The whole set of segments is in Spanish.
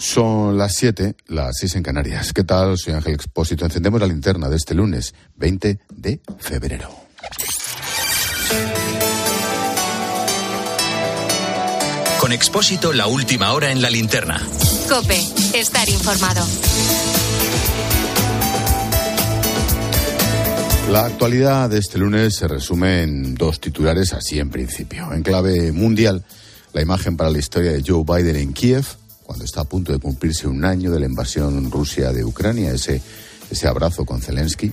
Son las 7, las 6 en Canarias. ¿Qué tal? Soy Ángel Expósito. Encendemos la linterna de este lunes, 20 de febrero. Con Expósito, la última hora en la linterna. Cope, estar informado. La actualidad de este lunes se resume en dos titulares, así en principio. En clave mundial, la imagen para la historia de Joe Biden en Kiev cuando está a punto de cumplirse un año de la invasión Rusia de Ucrania, ese, ese abrazo con Zelensky.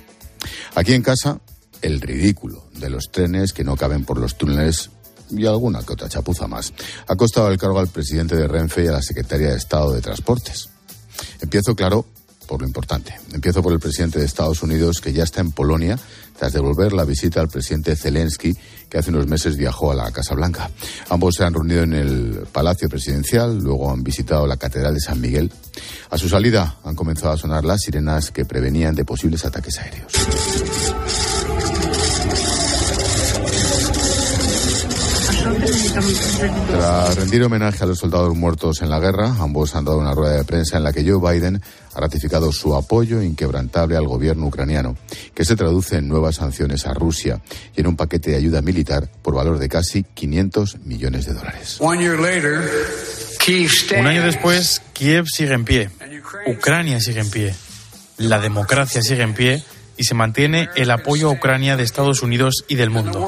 Aquí en casa, el ridículo de los trenes que no caben por los túneles y alguna que otra chapuza más. Ha costado el cargo al presidente de Renfe y a la secretaria de Estado de Transportes. Empiezo, claro, por lo importante. Empiezo por el presidente de Estados Unidos, que ya está en Polonia tras devolver la visita al presidente Zelensky, que hace unos meses viajó a la Casa Blanca. Ambos se han reunido en el Palacio Presidencial, luego han visitado la Catedral de San Miguel. A su salida han comenzado a sonar las sirenas que prevenían de posibles ataques aéreos. Tras rendir homenaje a los soldados muertos en la guerra, ambos han dado una rueda de prensa en la que Joe Biden ha ratificado su apoyo inquebrantable al gobierno ucraniano, que se traduce en nuevas sanciones a Rusia y en un paquete de ayuda militar por valor de casi 500 millones de dólares. Un año después, Kiev sigue en pie, Ucrania sigue en pie, la democracia sigue en pie y se mantiene el apoyo a Ucrania de Estados Unidos y del mundo.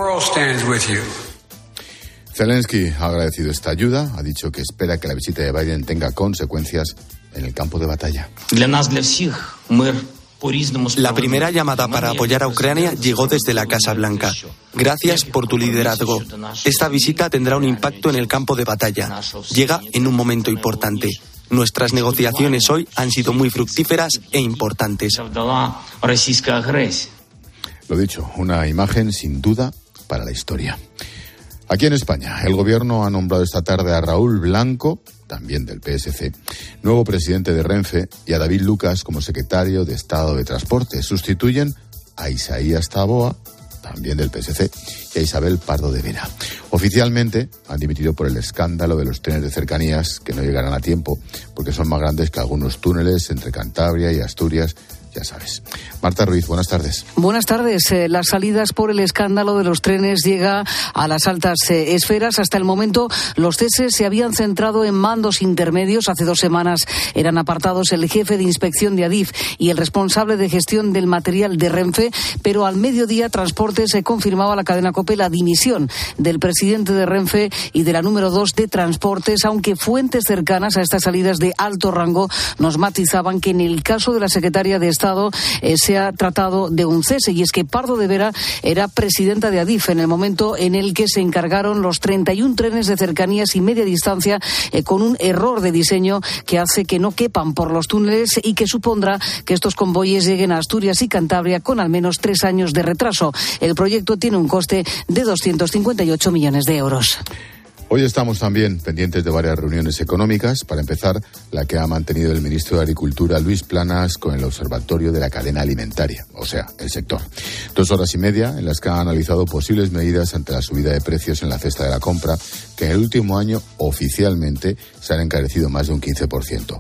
Zelensky ha agradecido esta ayuda, ha dicho que espera que la visita de Biden tenga consecuencias en el campo de batalla. La primera llamada para apoyar a Ucrania llegó desde la Casa Blanca. Gracias por tu liderazgo. Esta visita tendrá un impacto en el campo de batalla. Llega en un momento importante. Nuestras negociaciones hoy han sido muy fructíferas e importantes. Lo dicho, una imagen sin duda para la historia. Aquí en España, el gobierno ha nombrado esta tarde a Raúl Blanco, también del PSC, nuevo presidente de Renfe, y a David Lucas como secretario de Estado de Transporte. Sustituyen a Isaías Taboa, también del PSC, y a Isabel Pardo de Vera. Oficialmente han dimitido por el escándalo de los trenes de cercanías que no llegarán a tiempo porque son más grandes que algunos túneles entre Cantabria y Asturias ya sabes. Marta Ruiz, buenas tardes. Buenas tardes. Eh, las salidas por el escándalo de los trenes llega a las altas eh, esferas. Hasta el momento, los ceses se habían centrado en mandos intermedios. Hace dos semanas eran apartados el jefe de inspección de Adif y el responsable de gestión del material de Renfe, pero al mediodía Transporte se confirmaba la cadena COPE la dimisión del presidente de Renfe y de la número dos de Transportes, aunque fuentes cercanas a estas salidas de alto rango nos matizaban que en el caso de la secretaria de Estado eh, se ha tratado de un cese y es que Pardo de Vera era presidenta de Adif en el momento en el que se encargaron los 31 trenes de cercanías y media distancia eh, con un error de diseño que hace que no quepan por los túneles y que supondrá que estos convoyes lleguen a Asturias y Cantabria con al menos tres años de retraso. El proyecto tiene un coste de 258 millones de euros. Hoy estamos también pendientes de varias reuniones económicas. Para empezar, la que ha mantenido el ministro de Agricultura, Luis Planas, con el Observatorio de la Cadena Alimentaria, o sea, el sector. Dos horas y media en las que ha analizado posibles medidas ante la subida de precios en la cesta de la compra, que en el último año oficialmente se han encarecido más de un 15%.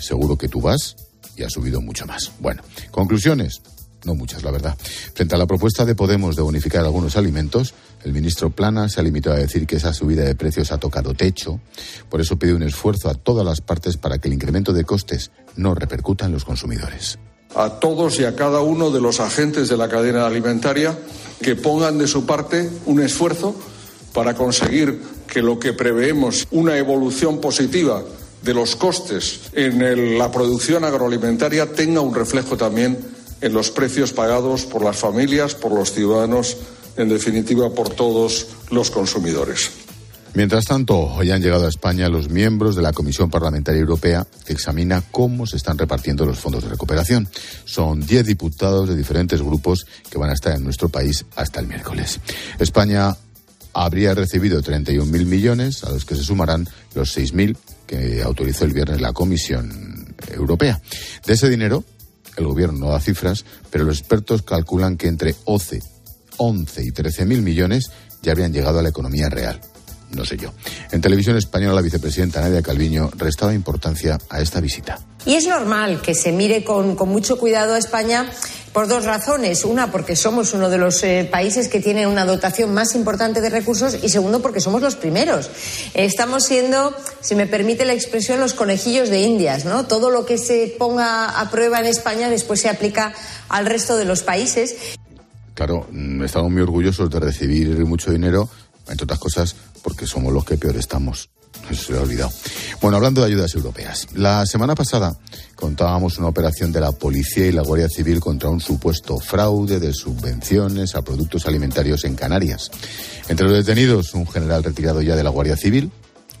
Seguro que tú vas y ha subido mucho más. Bueno, conclusiones. No muchas, la verdad. Frente a la propuesta de Podemos de bonificar algunos alimentos, el ministro Plana se ha limitado a decir que esa subida de precios ha tocado techo. Por eso pide un esfuerzo a todas las partes para que el incremento de costes no repercuta en los consumidores. A todos y a cada uno de los agentes de la cadena alimentaria que pongan de su parte un esfuerzo para conseguir que lo que preveemos, una evolución positiva de los costes en la producción agroalimentaria, tenga un reflejo también en los precios pagados por las familias, por los ciudadanos, en definitiva por todos los consumidores. Mientras tanto, hoy han llegado a España los miembros de la Comisión Parlamentaria Europea que examina cómo se están repartiendo los fondos de recuperación. Son 10 diputados de diferentes grupos que van a estar en nuestro país hasta el miércoles. España habría recibido 31.000 millones, a los que se sumarán los 6.000 que autorizó el viernes la Comisión Europea. De ese dinero, el gobierno no da cifras, pero los expertos calculan que entre 11, 11 y 13 mil millones ya habrían llegado a la economía real. no sé yo. En televisión española, la vicepresidenta Nadia Calviño restaba importancia a esta visita. Y es normal que se mire con, mucho cuidado a España por dos razones. Una, porque somos uno de los eh, países que tiene una dotación más importante de recursos y segundo, porque somos los primeros. Estamos siendo, si me permite la expresión, los conejillos de Indias. ¿no? Todo lo que se ponga a prueba en España después se aplica al resto de los países. Claro, mm, estamos muy orgullosos de recibir mucho dinero, entre otras cosas, porque somos los que peor estamos. Se lo he olvidado. Bueno, hablando de ayudas europeas. La semana pasada contábamos una operación de la policía y la Guardia Civil contra un supuesto fraude de subvenciones a productos alimentarios en Canarias. Entre los detenidos, un general retirado ya de la Guardia Civil,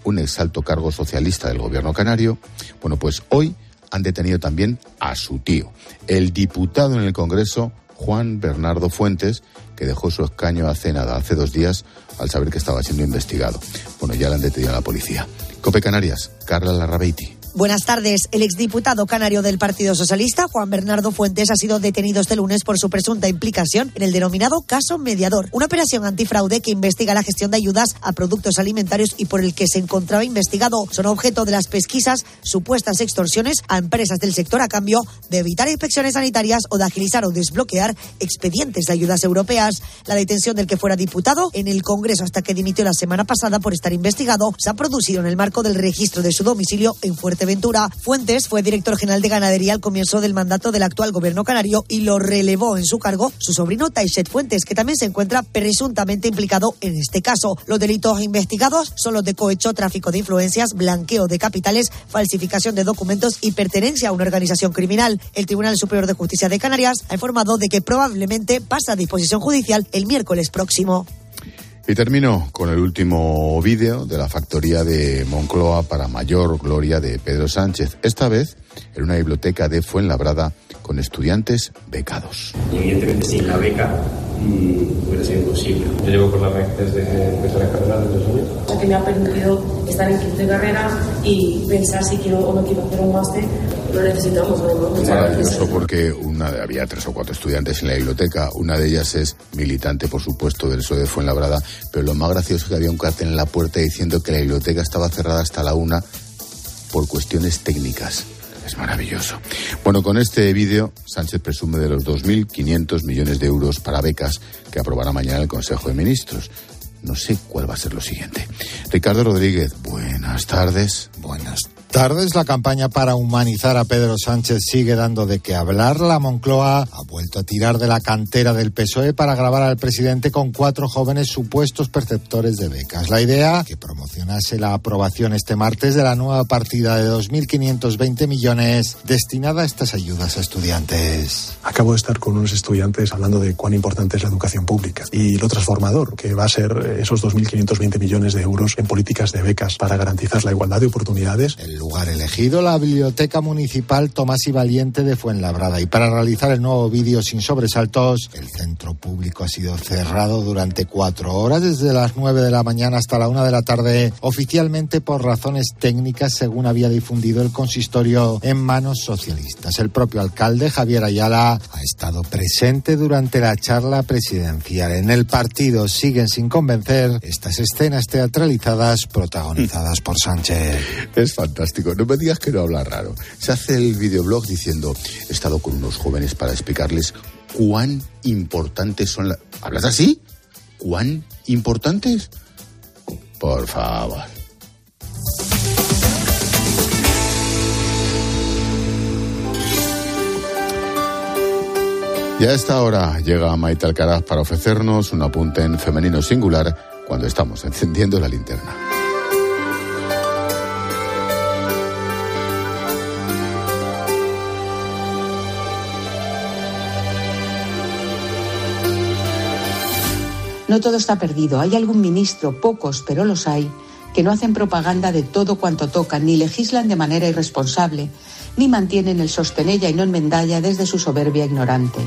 un exalto cargo socialista del gobierno canario. Bueno, pues hoy han detenido también a su tío, el diputado en el Congreso, Juan Bernardo Fuentes, que dejó su escaño hace nada, hace dos días, al saber que estaba siendo investigado. Bueno, ya le han detenido a la policía. Cope Canarias, Carla Larrabeiti. Buenas tardes. El exdiputado canario del Partido Socialista, Juan Bernardo Fuentes, ha sido detenido este lunes por su presunta implicación en el denominado caso mediador, una operación antifraude que investiga la gestión de ayudas a productos alimentarios y por el que se encontraba investigado. Son objeto de las pesquisas supuestas extorsiones a empresas del sector a cambio de evitar inspecciones sanitarias o de agilizar o desbloquear expedientes de ayudas europeas. La detención del que fuera diputado en el Congreso hasta que dimitió la semana pasada por estar investigado se ha producido en el marco del registro de su domicilio en Fuerte Ventura. Fuentes fue director general de ganadería al comienzo del mandato del actual gobierno canario y lo relevó en su cargo su sobrino Taixet Fuentes, que también se encuentra presuntamente implicado en este caso. Los delitos investigados son los de cohecho, tráfico de influencias, blanqueo de capitales, falsificación de documentos y pertenencia a una organización criminal. El Tribunal Superior de Justicia de Canarias ha informado de que probablemente pasa a disposición judicial el miércoles próximo. Y termino con el último vídeo de la factoría de Moncloa para mayor gloria de Pedro Sánchez, esta vez en una biblioteca de Fuenlabrada con estudiantes becados. Y evidentemente sin la beca mmm, hubiera sido imposible. Yo llevo con la beca desde que empecé la carrera, desde dos años. Que me ha permitido estar en quinto de carrera y pensar si quiero o no quiero hacer un máster, lo necesitamos. además. Maravilloso porque una, había tres o cuatro estudiantes en la biblioteca. Una de ellas es militante, por supuesto, del PSOE de Fuenlabrada. Pero lo más gracioso es que había un cartel en la puerta diciendo que la biblioteca estaba cerrada hasta la una por cuestiones técnicas. Es maravilloso. Bueno, con este vídeo, Sánchez presume de los 2.500 millones de euros para becas que aprobará mañana el Consejo de Ministros. No sé cuál va a ser lo siguiente. Ricardo Rodríguez, buenas tardes. Buenas tardes. La campaña para humanizar a Pedro Sánchez sigue dando de qué hablar. La Moncloa ha vuelto a tirar de la cantera del PSOE para grabar al presidente con cuatro jóvenes supuestos perceptores de becas. La idea, que promocionase la aprobación este martes de la nueva partida de 2.520 millones destinada a estas ayudas a estudiantes. Acabo de estar con unos estudiantes hablando de cuán importante es la educación pública y lo transformador que va a ser esos 2.520 millones de euros en políticas de becas para garantizar la igualdad de oportunidades. El lugar elegido, la Biblioteca Municipal Tomás y Valiente de Fuenlabrada. Y para realizar el nuevo vídeo sin sobresaltos, el centro público ha sido cerrado durante cuatro horas, desde las nueve de la mañana hasta la una de la tarde, oficialmente por razones técnicas, según había difundido el consistorio en manos socialistas. El propio alcalde, Javier Ayala, ha estado presente durante la charla presidencial. En el partido siguen sin convencer estas escenas teatralizadas protagonizadas por Sánchez. Es fantástico. No me digas que no habla raro. Se hace el videoblog diciendo, he estado con unos jóvenes para explicarles cuán importantes son las... ¿Hablas así? ¿Cuán importantes? Por favor. Y a esta hora llega Maite Alcaraz para ofrecernos un apunte en femenino singular cuando estamos encendiendo la linterna. No todo está perdido. Hay algún ministro, pocos, pero los hay, que no hacen propaganda de todo cuanto tocan, ni legislan de manera irresponsable, ni mantienen el sostenella y no enmendalla desde su soberbia ignorante.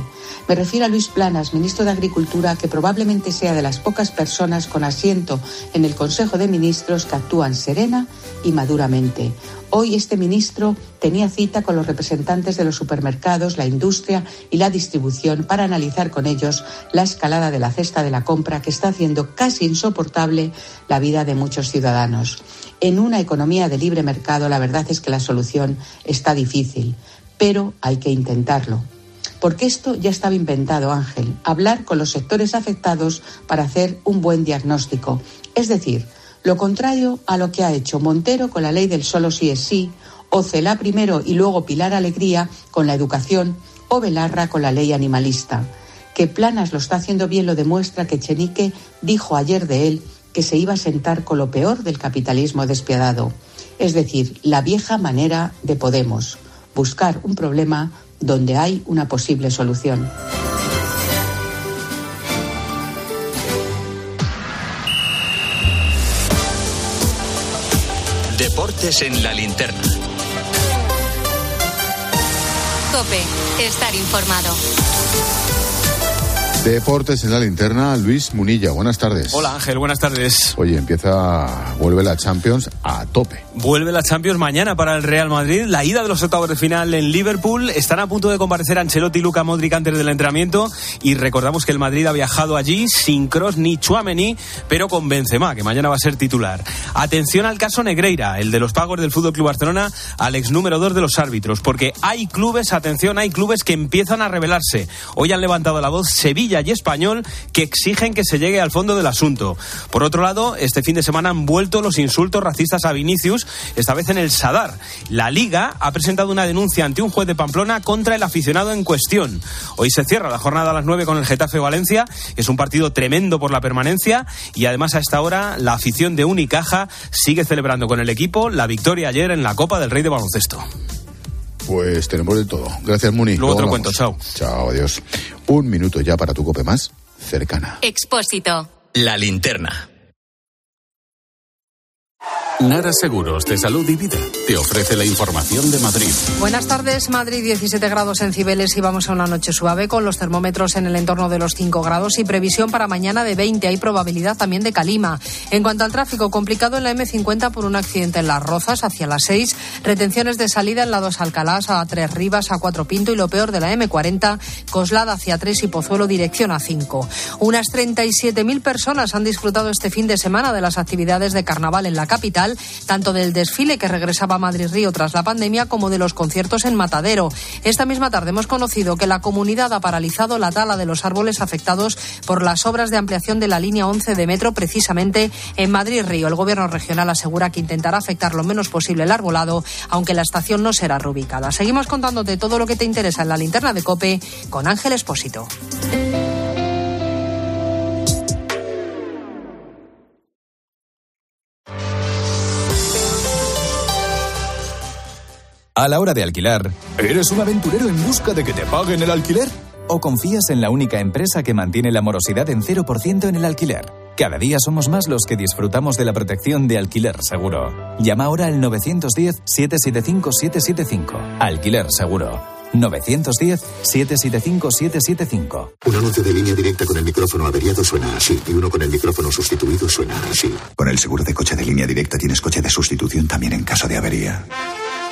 Me refiero a Luis Planas, ministro de Agricultura, que probablemente sea de las pocas personas con asiento en el Consejo de Ministros que actúan serena y maduramente. Hoy este ministro tenía cita con los representantes de los supermercados, la industria y la distribución para analizar con ellos la escalada de la cesta de la compra que está haciendo casi insoportable la vida de muchos ciudadanos. En una economía de libre mercado la verdad es que la solución está difícil, pero hay que intentarlo. Porque esto ya estaba inventado, Ángel, hablar con los sectores afectados para hacer un buen diagnóstico. Es decir, lo contrario a lo que ha hecho Montero con la ley del solo sí es sí, o Celá primero y luego Pilar Alegría con la educación, o Belarra con la ley animalista. Que Planas lo está haciendo bien lo demuestra que Chenique dijo ayer de él que se iba a sentar con lo peor del capitalismo despiadado. Es decir, la vieja manera de Podemos, buscar un problema donde hay una posible solución. Deportes en la linterna. Cope, estar informado. Deportes en la linterna, Luis Munilla, buenas tardes. Hola Ángel, buenas tardes. Oye, empieza, vuelve la Champions a tope. Vuelve la Champions mañana para el Real Madrid. La ida de los octavos de final en Liverpool. Están a punto de comparecer Ancelotti y Luca Modric antes del entrenamiento. Y recordamos que el Madrid ha viajado allí sin Cross ni Chuameni, pero con Benzema, que mañana va a ser titular. Atención al caso Negreira, el de los pagos del Fútbol Club Barcelona, al ex número dos de los árbitros, porque hay clubes, atención, hay clubes que empiezan a rebelarse. Hoy han levantado la voz Sevilla y Español que exigen que se llegue al fondo del asunto. Por otro lado, este fin de semana han vuelto los insultos racistas a Vinicius, esta vez en el Sadar. La Liga ha presentado una denuncia ante un juez de Pamplona contra el aficionado en cuestión. Hoy se cierra la jornada a las 9 con el Getafe Valencia. Es un partido tremendo por la permanencia y además a esta hora la afición de Unicaja sigue celebrando con el equipo la victoria ayer en la Copa del Rey de Baloncesto. Pues tenemos de todo. Gracias, Muni. Luego te lo cuento, chao. Chao, adiós. Un minuto ya para tu cope más cercana. Expósito. La linterna. Nara Seguros de Salud y Vida te ofrece la información de Madrid. Buenas tardes, Madrid 17 grados en Cibeles y vamos a una noche suave con los termómetros en el entorno de los 5 grados y previsión para mañana de 20. Hay probabilidad también de calima. En cuanto al tráfico, complicado en la M50 por un accidente en Las Rozas hacia las 6, retenciones de salida en la 2 Alcalás a 3 Rivas a 4 Pinto y lo peor de la M40, Coslada hacia 3 y Pozuelo dirección a 5. Unas 37.000 personas han disfrutado este fin de semana de las actividades de carnaval en la capital tanto del desfile que regresaba a Madrid Río tras la pandemia como de los conciertos en Matadero. Esta misma tarde hemos conocido que la comunidad ha paralizado la tala de los árboles afectados por las obras de ampliación de la línea 11 de metro precisamente en Madrid Río. El gobierno regional asegura que intentará afectar lo menos posible el arbolado, aunque la estación no será reubicada. Seguimos contándote todo lo que te interesa en la linterna de Cope con Ángel Espósito. A la hora de alquilar, ¿eres un aventurero en busca de que te paguen el alquiler? ¿O confías en la única empresa que mantiene la morosidad en 0% en el alquiler? Cada día somos más los que disfrutamos de la protección de alquiler seguro. Llama ahora al 910-775-775. Alquiler seguro. 910-775-775. Un anuncio de línea directa con el micrófono averiado suena así y uno con el micrófono sustituido suena así. Con el seguro de coche de línea directa tienes coche de sustitución también en caso de avería.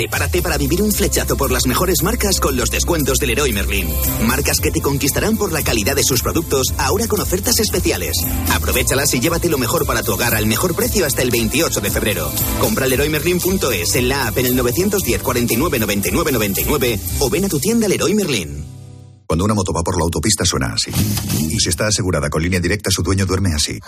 Prepárate para vivir un flechazo por las mejores marcas con los descuentos del Leroy Merlin. Marcas que te conquistarán por la calidad de sus productos, ahora con ofertas especiales. Aprovechalas y llévate lo mejor para tu hogar al mejor precio hasta el 28 de febrero. Compra leroymerlin.es en la app en el 910 49 99 99 o ven a tu tienda Leroy Merlin. Cuando una moto va por la autopista suena así. Y si está asegurada con línea directa, su dueño duerme así.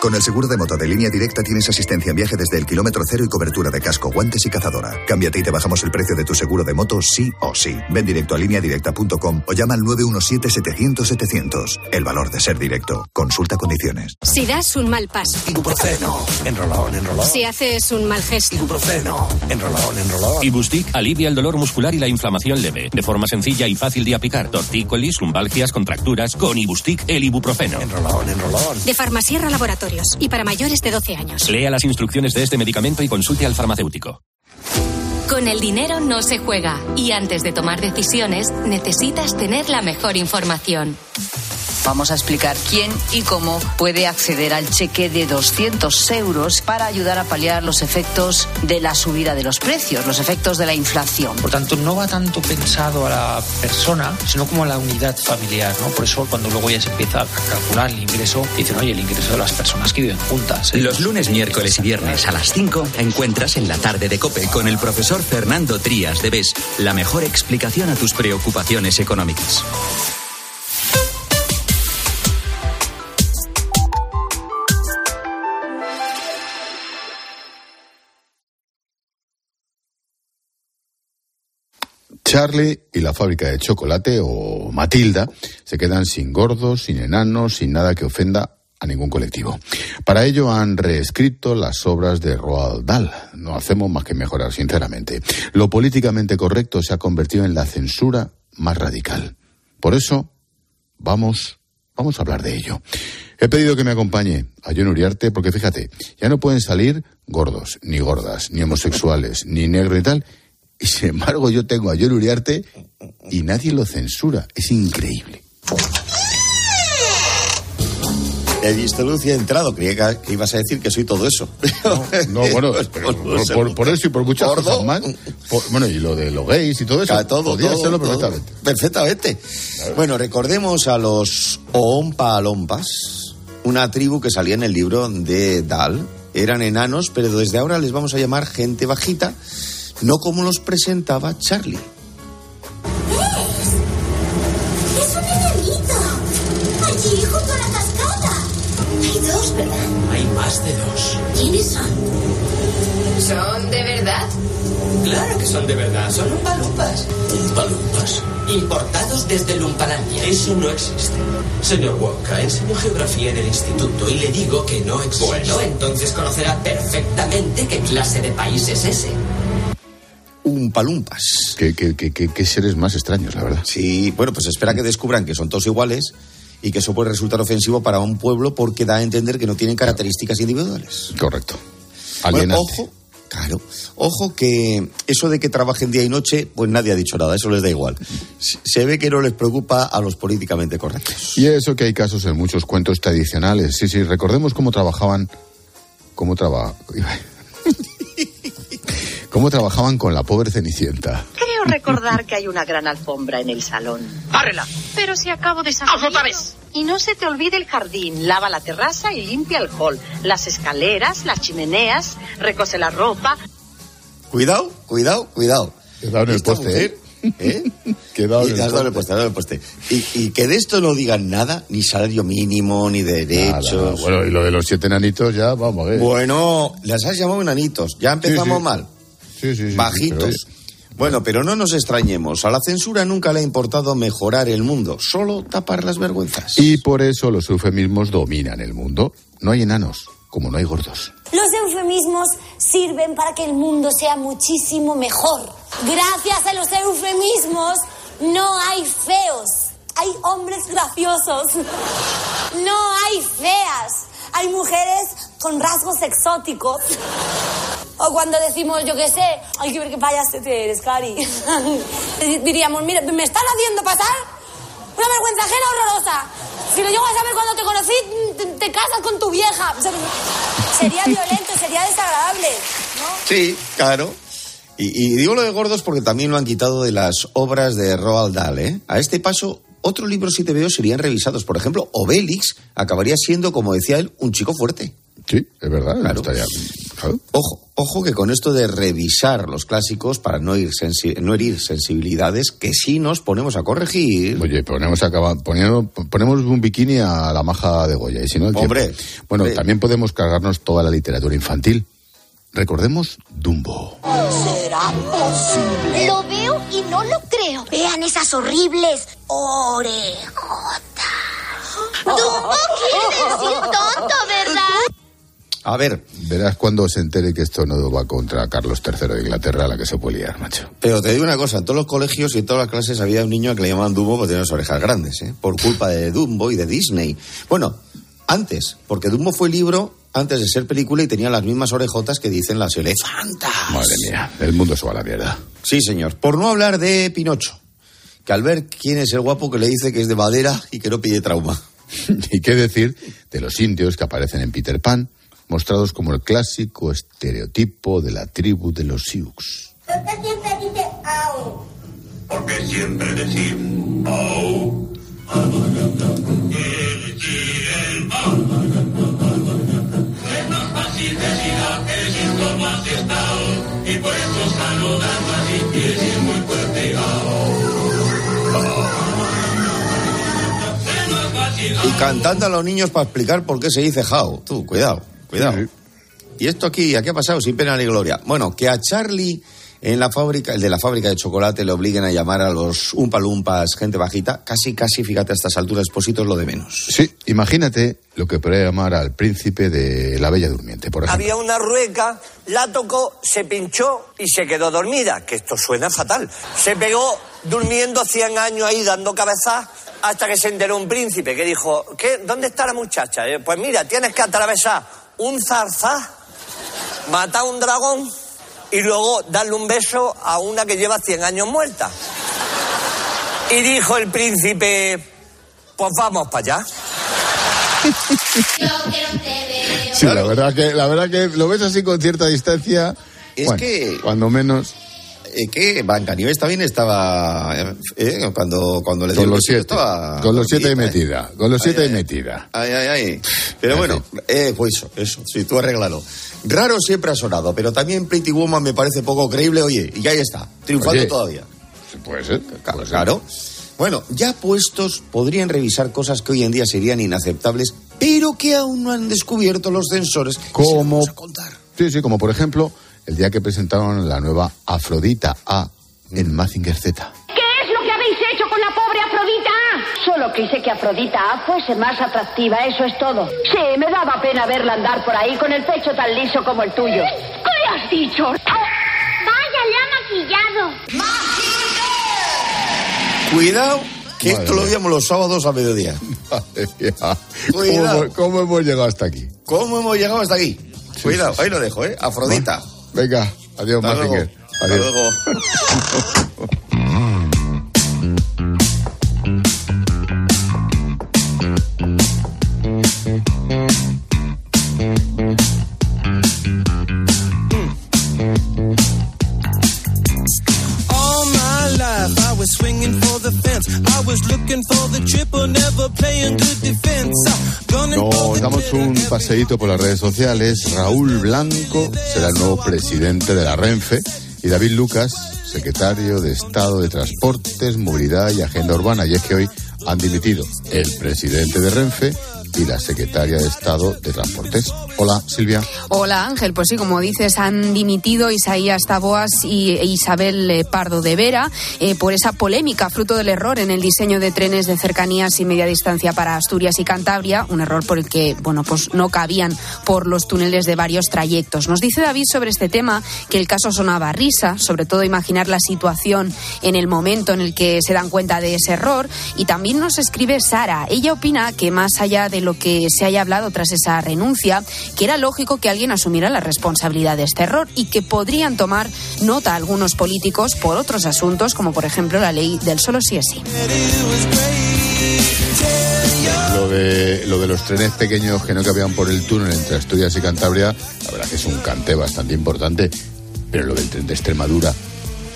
Con el seguro de moto de línea directa tienes asistencia en viaje desde el kilómetro cero y cobertura de casco, guantes y cazadora. Cámbiate y te bajamos el precio de tu seguro de moto sí o sí. Ven directo a lineadirecta.com o llama al 917-700-700. El valor de ser directo. Consulta condiciones. Si das un mal paso. Ibuprofeno. Enrolón, enrolón. Si haces un mal gesto. Ibuprofeno. Enrolón, enrolón. Ibustic alivia el dolor muscular y la inflamación leve. De forma sencilla y fácil de aplicar. Tortícolis, lumbalgias, contracturas. Con Ibustic, el ibuprofeno. Enrolón, enrolón. De Farmasierra Y para mayores de 12 años. Lea las instrucciones de este medicamento y consulte al farmacéutico. Con el dinero no se juega y antes de tomar decisiones necesitas tener la mejor información. Vamos a explicar quién y cómo puede acceder al cheque de 200 euros para ayudar a paliar los efectos de la subida de los precios, los efectos de la inflación. Por tanto, no va tanto pensado a la persona, sino como a la unidad familiar, ¿no? Por eso cuando luego ya se empieza a calcular el ingreso, dicen, oye, el ingreso de las personas que viven juntas. ¿eh? Los lunes, miércoles y viernes a las 5 encuentras en la tarde de COPE con el profesor Fernando Trías de BES la mejor explicación a tus preocupaciones económicas. Charlie y la fábrica de chocolate o Matilda se quedan sin gordos, sin enanos, sin nada que ofenda a ningún colectivo. Para ello han reescrito las obras de Roald Dahl. No hacemos más que mejorar, sinceramente. Lo políticamente correcto se ha convertido en la censura más radical. Por eso, vamos, vamos a hablar de ello. He pedido que me acompañe a John Uriarte porque fíjate, ya no pueden salir gordos, ni gordas, ni homosexuales, ni negro y tal. Y sin embargo yo tengo a John Uriarte y nadie lo censura. Es increíble. Luz y he entrado. Creía que ibas a decir que soy todo eso. No, bueno, pero por, por- por eso y por muchas Gordo. cosas más. Por- bueno, y lo de los gays y todo eso. Ca- todo, podía todo. perfectamente. Perfectamente. Bueno, recordemos a los Oompa Alompas, una tribu que salía en el libro de Dal. Eran enanos, pero desde ahora les vamos a llamar gente bajita, no como los presentaba Charlie. ¡Es un enanito! Allí, junto a la cascada. Hay dos, ¿verdad? Hay más de dos. ¿Quiénes son? ¿Son de verdad? Claro que son de verdad. Son umpalumpas. Umpalumpas. Importados desde Lumpalandia. Eso no existe. Señor Wonka, enseño geografía en el instituto y le digo que no existe. Bueno, entonces conocerá perfectamente qué clase de país es ese. Umpalumpas. Qué, qué, qué, qué- qué seres más extraños, la verdad. Sí, bueno, pues espera que descubran que son todos iguales y que eso puede resultar ofensivo para un pueblo porque da a entender que no tienen características individuales. Correcto. Bueno, ojo, claro, ojo que eso de que trabajen día y noche, pues nadie ha dicho nada, eso les da igual. Se- ve que no les preocupa a los políticamente correctos. Y eso que hay casos en muchos cuentos tradicionales. Sí, sí, recordemos cómo trabajaban. Cómo traba- cómo trabajaban con la pobre Cenicienta. Creo recordar que hay una gran alfombra en el salón. ¡Bárrela! Pero si acabo de salir. otra vez! Y no se te olvide el jardín. Lava la terraza y limpia el hall. Las escaleras, las chimeneas, recose la ropa. Cuidado, cuidado, cuidado. Cuidado en el poste, mujer, ¿eh? Quedado Y en el poste. poste, has dado en el poste. Y, y que de esto no digan nada, ni salario mínimo, ni derechos. Nada, bueno, y lo de los siete nanitos ya, vamos a ver. Bueno, las has llamado enanitos. Ya empezamos sí. mal. Sí, sí, sí, Bajitos. pero Bueno, pero no nos extrañemos. A la censura nunca le ha importado mejorar el mundo, solo tapar las vergüenzas. Y por eso los eufemismos dominan el mundo. No hay enanos, como no hay gordos. Los eufemismos sirven para que el mundo sea muchísimo mejor. Gracias a los eufemismos no hay feos, hay hombres graciosos. No hay feas, hay mujeres con rasgos exóticos. O cuando decimos, yo qué sé, hay que ver qué payasete eres, Cari. Diríamos, mira, me están haciendo pasar una vergüenza ajena horrorosa. Si lo llego a saber cuando te conocí, te, te casas con tu vieja. Sería violento, sería desagradable, ¿no? Sí, claro. Y, y digo lo de gordos porque también lo han quitado de las obras de Roald Dahl. ¿eh? A este paso, otros libros, si te veo, serían revisados. Por ejemplo, Obélix acabaría siendo, como decía él, un chico fuerte. Sí, es verdad. Claro. estaría- Ojo, ojo que con esto de revisar los clásicos para no, ir sensi- no herir sensibilidades, que sí nos ponemos a corregir. Oye, ponemos, acaba- poniendo- ponemos un bikini a la maja de Goya. Y si no, el Hombre, tiempo. Bueno, hombre. también podemos cargarnos toda la literatura infantil. Recordemos Dumbo. ¿Será posible? Lo veo y no lo creo. Vean esas horribles orejotas. Dumbo quiere decir tonto, ¿verdad? A ver, Verás cuando se entere que esto no va contra Carlos III de Inglaterra, la que se puede liar, macho. pero te digo una cosa, en todos los colegios y en todas las clases había un niño que le llamaban Dumbo porque tenía las orejas grandes, ¿eh? por culpa de Dumbo y de Disney. Bueno, antes, porque Dumbo fue libro antes de ser película y tenía las mismas orejotas que dicen las elefantas. Madre mía, el mundo se va a la mierda. Sí, señor. Por no hablar de Pinocho, que al ver quién es el guapo que le dice que es de madera y que no pide trauma. ¿Y qué decir de los indios que aparecen en Peter Pan, mostrados como el clásico estereotipo de la tribu de los Sioux? siempre dice au. Porque siempre decir au. Es más fácil decir a que estado. Y por eso saludando así decir muy fuerte Y cantando a los niños para explicar por qué se dice how. Tú, cuidado, cuidado. ¿Y esto aquí, a qué ha pasado? Sin pena ni gloria. Bueno, que a Charlie en la fábrica, el de la fábrica de chocolate, le obliguen a llamar a los umpalumpas, gente bajita, casi, casi, fíjate, a estas alturas, Esposito es lo de menos. Sí, imagínate lo que podría llamar al príncipe de la Bella Durmiente, por ejemplo. Había una rueca, la tocó, se pinchó y se quedó dormida, que esto suena fatal. Se pegó durmiendo 100 años ahí dando cabezas hasta que se enteró un príncipe que dijo, ¿qué? ¿dónde está la muchacha? Eh, Pues mira, tienes que atravesar un zarzá, matar un dragón y luego darle un beso a una que lleva 100 años muerta. Y dijo el príncipe, pues vamos para allá. Sí, la verdad que la verdad que lo ves así con cierta distancia. Es bueno, que- cuando menos Eh, que Blancanieves también estaba, eh, eh, cuando, cuando le dio con los siete, estaba con los siete ¿eh? metida, con los siete metida. Ay, ay, ay. Pero bueno, eh, pues eso, eso, sí, tú arréglalo. Raro siempre ha sonado, pero también Pretty Woman me parece poco creíble, oye, y ahí está, triunfando Oye, todavía. Puede ser. Claro, claro. Bueno, ya puestos, podrían revisar cosas que hoy en día serían inaceptables, pero que aún no han descubierto los censores. Como Sí, sí, como por ejemplo, el día que presentaron la nueva Afrodita A en Mazinger Z. ¿Qué es lo que habéis hecho con la pobre Afrodita? Solo quise que Afrodita A fuese más atractiva, eso es todo. Sí, me daba pena verla andar por ahí con el pecho tan liso como el tuyo. ¿Qué le has dicho? Vaya, le ha maquillado. Cuidado, que Madre esto lo mía. veíamos los sábados a mediodía. Madre mía. Cuidado. ¿Cómo, cómo hemos llegado hasta aquí? ¿Cómo hemos llegado hasta aquí? Cuidado, ahí lo dejo, ¿eh? Afrodita. Venga, adiós, Hasta Mazinger. luego. Hasta Adiós. luego. paseíto por las redes sociales. Raúl Blanco será el nuevo presidente de la Renfe y David Lucas, secretario de Estado de Transportes, Movilidad y Agenda Urbana. Y es que hoy han dimitido el presidente de Renfe y la secretaria de Estado de Transportes. Hola, Silvia. Hola Ángel, pues sí, como dices, han dimitido Isaías Taboas y e Isabel eh, Pardo de Vera eh, por esa polémica fruto del error en el diseño de trenes de cercanías y media distancia para Asturias y Cantabria, un error por el que, bueno, pues no cabían por los túneles de varios trayectos. Nos dice David sobre este tema que el caso sonaba a risa, sobre todo imaginar la situación en el momento en el que se dan cuenta de ese error y también nos escribe Sara. Ella opina que más allá de lo que se haya hablado tras esa renuncia, que era lógico que alguien asumiera la responsabilidad de este error y que podrían tomar nota algunos políticos por otros asuntos, como por ejemplo la ley del solo sí es sí. Lo de, lo de los trenes pequeños que no cabían por el túnel entre Asturias y Cantabria, la verdad que es un cante bastante importante. Pero lo del tren de Extremadura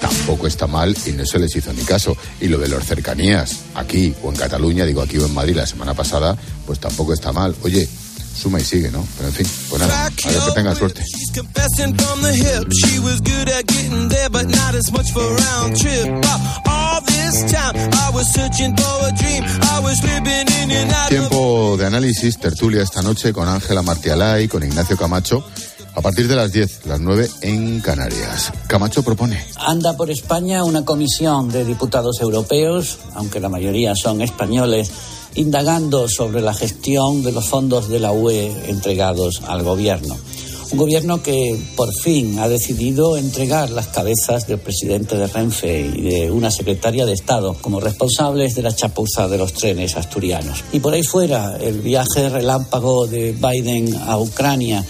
tampoco está mal y no se les hizo ni caso. Y lo de los cercanías, aquí o en Cataluña, digo aquí o en Madrid la semana pasada, pues tampoco está mal. Oye, suma y sigue, ¿no? Pero en fin, pues nada, a ver que tenga suerte. Tiempo de análisis, tertulia esta noche con Ángela Martialay, con Ignacio Camacho, a partir de las 10, las 9 en Canarias. Camacho propone. Anda por España una comisión de diputados europeos, aunque la mayoría son españoles, indagando sobre la gestión de los fondos de la UE entregados al gobierno. Un gobierno que por fin ha decidido entregar las cabezas del presidente de Renfe y de una secretaria de Estado como responsables de la chapuza de los trenes asturianos. Y por ahí fuera, el viaje relámpago de Biden a Ucrania,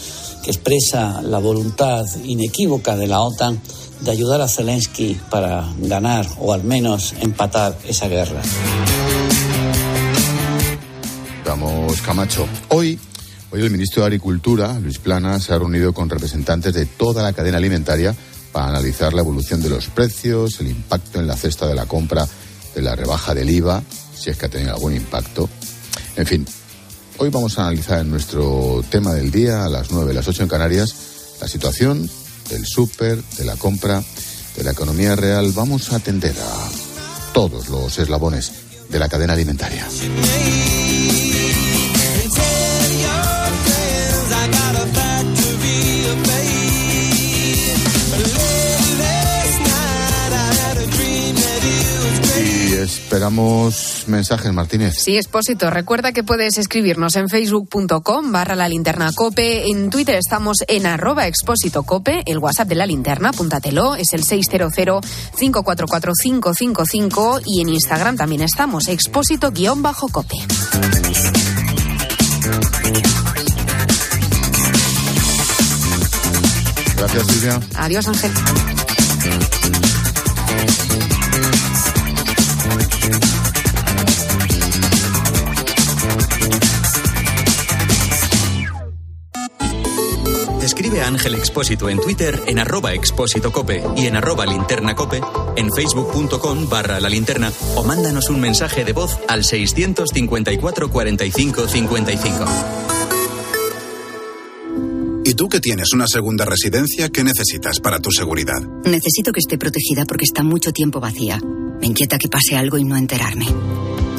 que expresa la voluntad inequívoca de la OTAN de ayudar a Zelensky para ganar o al menos empatar esa guerra. Vamos, Camacho. Hoy, hoy el ministro de Agricultura, Luis Plana, se ha reunido con representantes de toda la cadena alimentaria para analizar la evolución de los precios, el impacto en la cesta de la compra de la rebaja del IVA, si es que ha tenido algún impacto. En fin, hoy vamos a analizar en nuestro tema del día, a las 9, las 8 en Canarias, la situación del súper, de la compra, de la economía real. Vamos a atender a todos los eslabones de la cadena alimentaria. Esperamos mensajes, Martínez. Sí, Expósito. Recuerda que puedes escribirnos en facebook.com barra la linterna cope. En Twitter estamos en arroba expósito cope. El WhatsApp de la linterna, apúntatelo, es el 600-544-555. Y en Instagram también estamos, expósito-cope. Gracias, Silvia. Adiós, Ángel. Escribe a Ángel Expósito en Twitter en arroba expósito cope y en arroba linterna cope, en facebook.com barra la linterna o mándanos un mensaje de voz al 654 45 55. ¿Y tú que tienes una segunda residencia, qué necesitas para tu seguridad? Necesito que esté protegida porque está mucho tiempo vacía. Me inquieta que pase algo y no enterarme.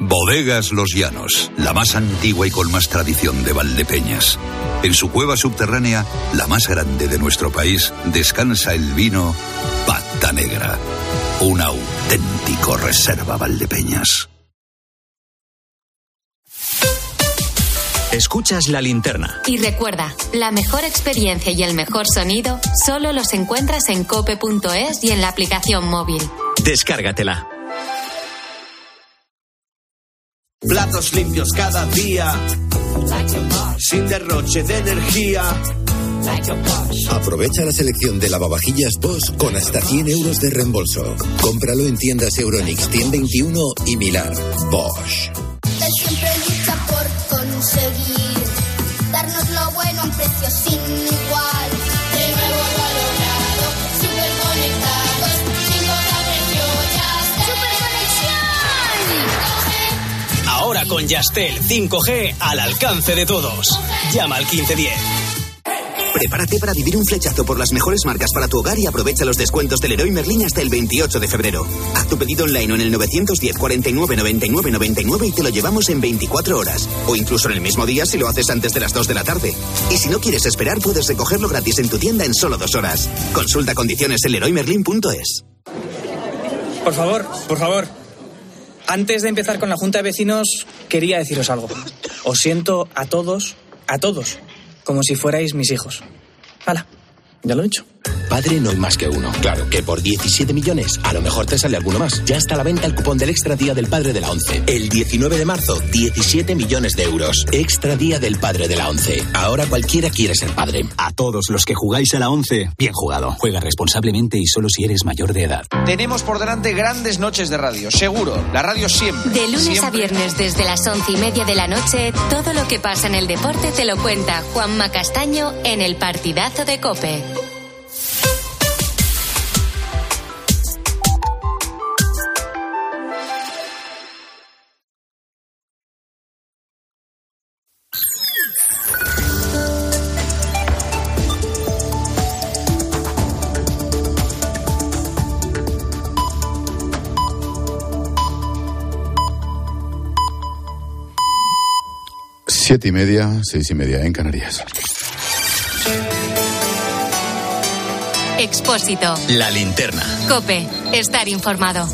Bodegas Los Llanos, la más antigua y con más tradición de Valdepeñas. En su cueva subterránea, la más grande de nuestro país, descansa el vino Pata Negra, un auténtico reserva Valdepeñas. Escuchas la linterna. Y recuerda, la mejor experiencia y el mejor sonido solo los encuentras en cope.es y en la aplicación móvil. Descárgatela. Platos limpios cada día, sin derroche de energía. Aprovecha la selección de lavavajillas Bosch con hasta 100 euros de reembolso. Cómpralo en tiendas Euronix 121 y Milar. Bosch. Con Yastel 5G al alcance de todos. Llama al 1510. Prepárate para vivir un flechazo por las mejores marcas para tu hogar y aprovecha los descuentos del Leroy Merlin hasta el 28 de febrero. Haz tu pedido online o en el 910 49 99 99 y te lo llevamos en 24 horas. O incluso en el mismo día si lo haces antes de las 2 de la tarde. Y si no quieres esperar, puedes recogerlo gratis en tu tienda en solo dos horas. Consulta condiciones en leroymerlin.es. Por favor, por favor. Antes de empezar con la Junta de Vecinos, quería deciros algo. Os siento a todos, a todos, como si fuerais mis hijos. Hala, ya lo he dicho. Padre no hay más que uno. Claro, que por 17 millones a lo mejor te sale alguno más. Ya está a la venta el cupón del Extra Día del Padre de la ONCE. El 19 de marzo, 17 millones de euros. Extra Día del Padre de la ONCE. Ahora cualquiera quiere ser padre. A todos los que jugáis a la 11, bien jugado. Juega responsablemente y solo si eres mayor de edad. Tenemos por delante grandes noches de radio, seguro. La radio siempre. De lunes a viernes desde las once y media de la noche, todo lo que pasa en el deporte te lo cuenta Juanma Castaño en el partidazo de Cope. Siete y media, seis y media en Canarias. Expósito. La linterna. Cope. Estar informado.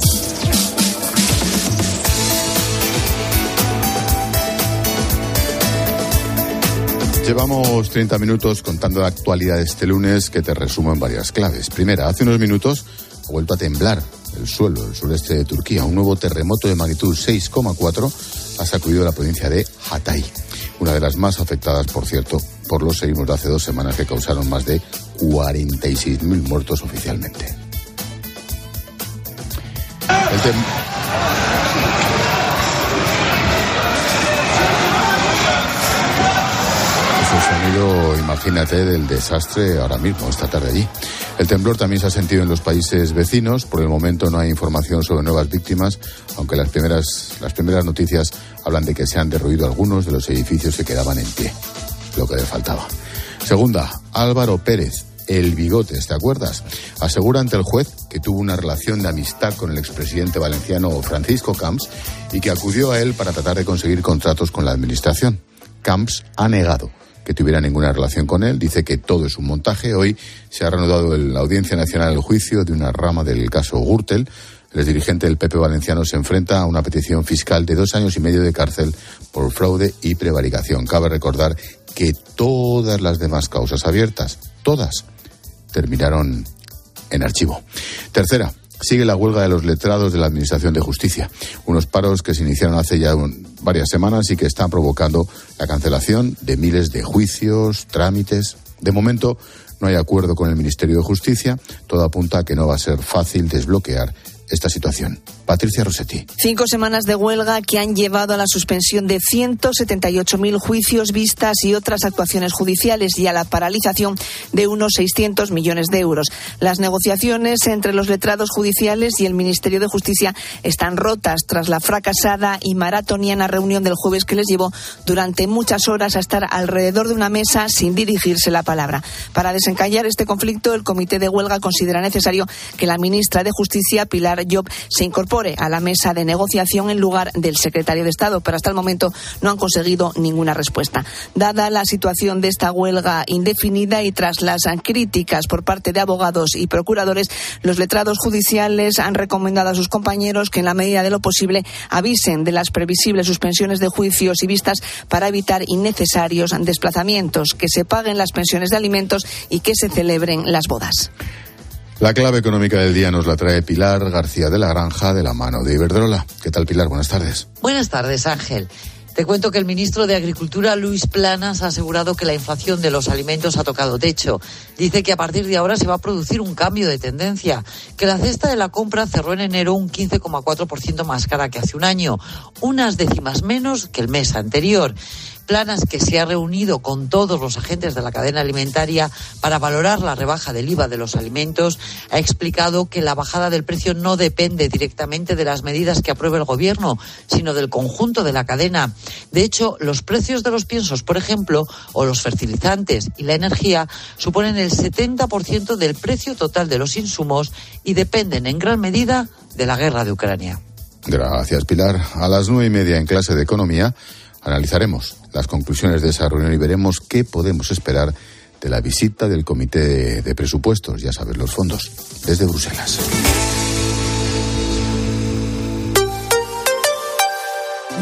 Llevamos 30 minutos contando la actualidad de este lunes que te resumo en varias claves. Primera, hace unos minutos ha vuelto a temblar el suelo del sureste de Turquía. Un nuevo terremoto de magnitud 6,4 ha sacudido la provincia de Hatay, una de las más afectadas, por cierto, por los seísmos de hace dos semanas que causaron más de 46.000 muertos oficialmente. El sonido, imagínate, del desastre ahora mismo, esta tarde allí. El temblor también se ha sentido en los países vecinos. Por el momento no hay información sobre nuevas víctimas, aunque las primeras, las primeras noticias hablan de que se han derruido algunos de los edificios que quedaban en pie. Lo que le faltaba. Segunda, Álvaro Pérez, el bigotes, ¿te acuerdas? Asegura ante el juez que tuvo una relación de amistad con el expresidente valenciano Francisco Camps y que acudió a él para tratar de conseguir contratos con la administración. Camps ha negado que tuviera ninguna relación con él, dice que todo es un montaje. Hoy se ha reanudado en la Audiencia Nacional el juicio de una rama del caso Gürtel. El exdirigente del PP valenciano se enfrenta a una petición fiscal de dos años y medio de cárcel por fraude y prevaricación. Cabe recordar que todas las demás causas abiertas, todas, terminaron en archivo. Tercera, sigue la huelga de los letrados de la Administración de Justicia. Unos paros que se iniciaron hace ya varias semanas y que están provocando la cancelación de miles de juicios, trámites. De momento no hay acuerdo con el Ministerio de Justicia. Todo apunta a que no va a ser fácil desbloquear esta situación. Patricia Rossetti. Cinco semanas de huelga que han llevado a la suspensión de 178.000 juicios, vistas y otras actuaciones judiciales y a la paralización de unos 600 millones de euros. Las negociaciones entre los letrados judiciales y el Ministerio de Justicia están rotas tras la fracasada y maratoniana reunión del jueves que les llevó durante muchas horas a estar alrededor de una mesa sin dirigirse la palabra. Para desencallar este conflicto, el comité de huelga considera necesario que la ministra de Justicia, Pilar Job, se incorpore a la mesa de negociación en lugar del secretario de Estado, pero hasta el momento no han conseguido ninguna respuesta. Dada la situación de esta huelga indefinida y tras las críticas por parte de abogados y procuradores, los letrados judiciales han recomendado a sus compañeros que en la medida de lo posible avisen de las previsibles suspensiones de juicios y vistas para evitar innecesarios desplazamientos, que se paguen las pensiones de alimentos y que se celebren las bodas. La clave económica del día nos la trae Pilar García de la Granja de la mano de Iberdrola. ¿Qué tal, Pilar? Buenas tardes. Buenas tardes, Ángel. Te cuento que el ministro de Agricultura, Luis Planas, ha asegurado que la inflación de los alimentos ha tocado techo. Dice que a partir de ahora se va a producir un cambio de tendencia, que la cesta de la compra cerró en enero un 15,4% más cara que hace un año, unas décimas menos que el mes anterior. Planas, que se ha reunido con todos los agentes de la cadena alimentaria para valorar la rebaja del IVA de los alimentos, ha explicado que la bajada del precio no depende directamente de las medidas que apruebe el Gobierno, sino del conjunto de la cadena. De hecho, los precios de los piensos, por ejemplo, o los fertilizantes y la energía suponen el 70% del precio total de los insumos y dependen en gran medida de la guerra de Ucrania. Gracias, Pilar. A las nueve y media en clase de economía analizaremos las conclusiones de esa reunión y veremos qué podemos esperar de la visita del Comité de Presupuestos, ya sabes, los fondos, desde Bruselas.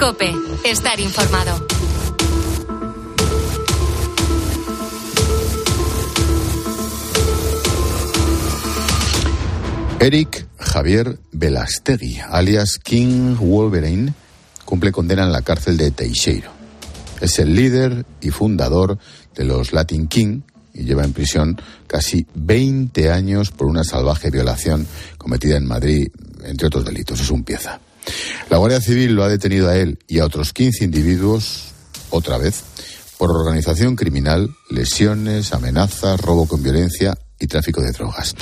Cope, estar informado. Eric Javier Velastegui, alias King Wolverine, cumple condena en la cárcel de Teixeiro. Es el líder y fundador de los Latin King y lleva en prisión casi 20 años por una salvaje violación cometida en Madrid, entre otros delitos. Es un pieza. La Guardia Civil lo ha detenido a él y a otros 15 individuos, otra vez, por organización criminal, lesiones, amenazas, robo con violencia y tráfico de drogas.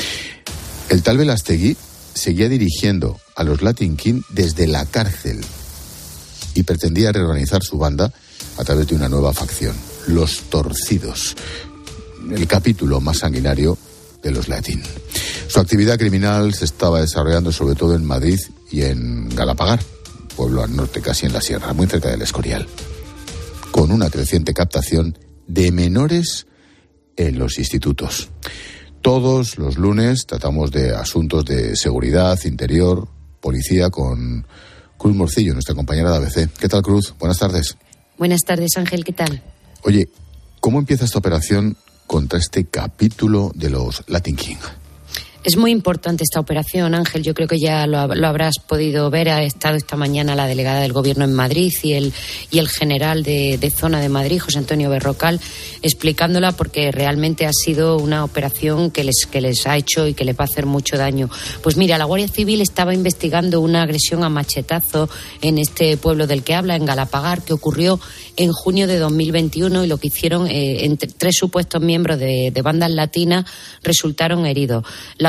El tal Velastegui seguía dirigiendo a los Latin King desde la cárcel y pretendía reorganizar su banda a través de una nueva facción, los Torcidos, el capítulo más sanguinario de los Latin. Su actividad criminal se estaba desarrollando sobre todo en Madrid y en Galapagar, pueblo al norte casi en la sierra, muy cerca del Escorial, con una creciente captación de menores en los institutos. Todos los lunes tratamos de asuntos de seguridad, interior, policía con Cruz Morcillo, nuestra compañera de ABC. ¿Qué tal, Cruz? Buenas tardes. Buenas tardes, Ángel. ¿Qué tal? Oye, ¿cómo empieza esta operación contra este capítulo de los Latin King? Es muy importante esta operación, Ángel. Yo creo que ya lo, lo, habrás podido ver. Ha estado esta mañana la delegada del Gobierno en Madrid y el, y el general de, de zona de Madrid, José Antonio Berrocal, explicándola porque realmente ha sido una operación que les, que les ha hecho y que les va a hacer mucho daño. Pues mira, la Guardia Civil estaba investigando una agresión a machetazo en este pueblo del que habla, en Galapagar, que ocurrió en junio de 2021 y lo que hicieron eh, entre tres supuestos miembros de, bandas latinas resultaron heridos.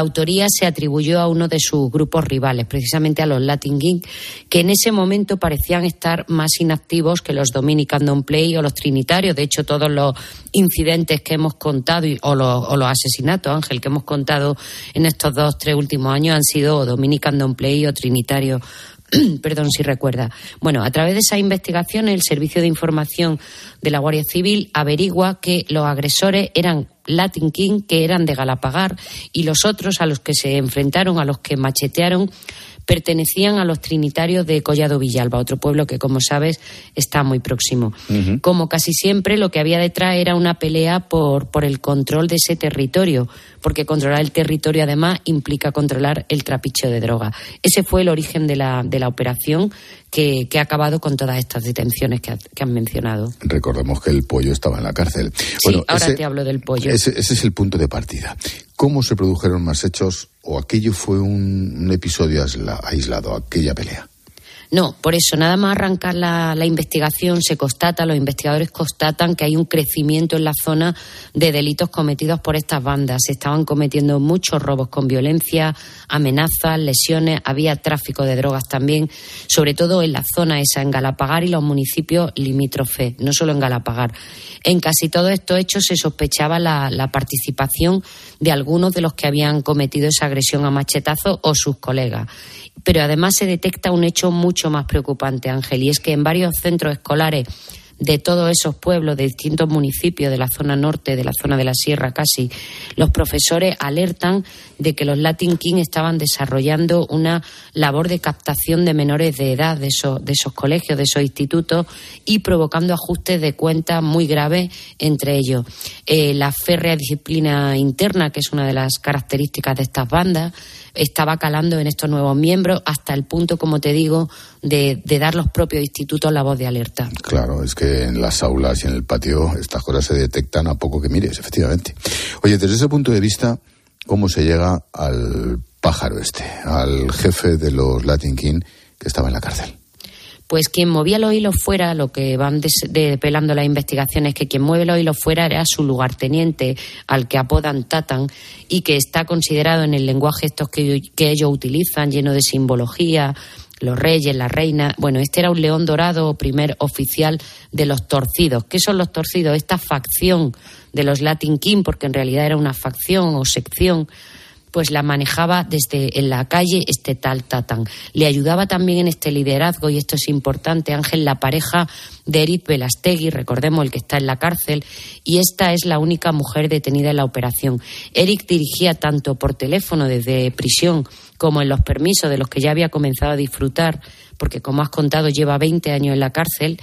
Autoría se atribuyó a uno de sus grupos rivales, precisamente a los Latin King, que en ese momento parecían estar más inactivos que los Dominican Don't Play o los Trinitarios. De hecho, todos los incidentes que hemos contado o los, o los asesinatos, Ángel, que hemos contado en estos dos, tres últimos años han sido Dominican Don't Play o Trinitarios perdón si recuerda. Bueno, a través de esa investigación, el Servicio de Información de la Guardia Civil averigua que los agresores eran Latin King, que eran de Galapagar, y los otros a los que se enfrentaron, a los que machetearon, pertenecían a los trinitarios de Collado Villalba, otro pueblo que, como sabes, está muy próximo. Uh -huh. Como casi siempre, lo que había detrás era una pelea por, por el control de ese territorio, porque controlar el territorio, además, implica controlar el trapicho de droga. Ese fue el origen de la, de la operación que, que, ha acabado con todas estas detenciones que, que, han mencionado. Recordemos que el pollo estaba en la cárcel. Sí, bueno, ahora ese, te hablo del pollo. Ese, ese, es el punto de partida. ¿Cómo se produjeron más hechos o aquello fue un, un episodio aislado, aquella pelea? No, por eso, nada más arrancar la, la, investigación, se constata, los investigadores constatan que hay un crecimiento en la zona de delitos cometidos por estas bandas. Se estaban cometiendo muchos robos con violencia, amenazas, lesiones, había tráfico de drogas también, sobre todo en la zona esa, en Galapagar y los municipios limítrofes, no solo en Galapagar. En casi todos estos hechos se sospechaba la, la participación de algunos de los que habían cometido esa agresión a machetazo o sus colegas. Pero además se detecta un hecho mucho más preocupante, Ángel, y es que en varios centros escolares de todos esos pueblos, de distintos municipios de la zona norte, de la zona de la sierra casi, los profesores alertan de que los Latin King estaban desarrollando una labor de captación de menores de edad de esos, de esos colegios, de esos institutos y provocando ajustes de cuentas muy graves entre ellos. Eh, la férrea disciplina interna, que es una de las características de estas bandas, estaba calando en estos nuevos miembros hasta el punto, como te digo, de, dar los propios institutos la voz de alerta. Claro, es que en las aulas y en el patio estas cosas se detectan a poco que mires, efectivamente. Oye, desde ese punto de vista, ¿cómo se llega al pájaro este, al jefe de los Latin King que estaba en la cárcel? Pues quien movía los hilos fuera, lo que van depelando las investigaciones, que quien mueve los hilos fuera era su lugarteniente, al que apodan Tatan, y que está considerado en el lenguaje estos que, que ellos utilizan, lleno de simbología, los reyes, la reina. Bueno, este era un león dorado, primer oficial de los torcidos. ¿Qué son los torcidos? Esta facción de los Latin King, porque en realidad era una facción o sección pues la manejaba desde en la calle este tal Tatán. Le ayudaba también en este liderazgo, y esto es importante, Ángel, la pareja de Eric Velastegui, recordemos el que está en la cárcel, y esta es la única mujer detenida en la operación. Eric dirigía tanto por teléfono desde prisión como en los permisos de los que ya había comenzado a disfrutar, porque como has contado lleva 20 años en la cárcel,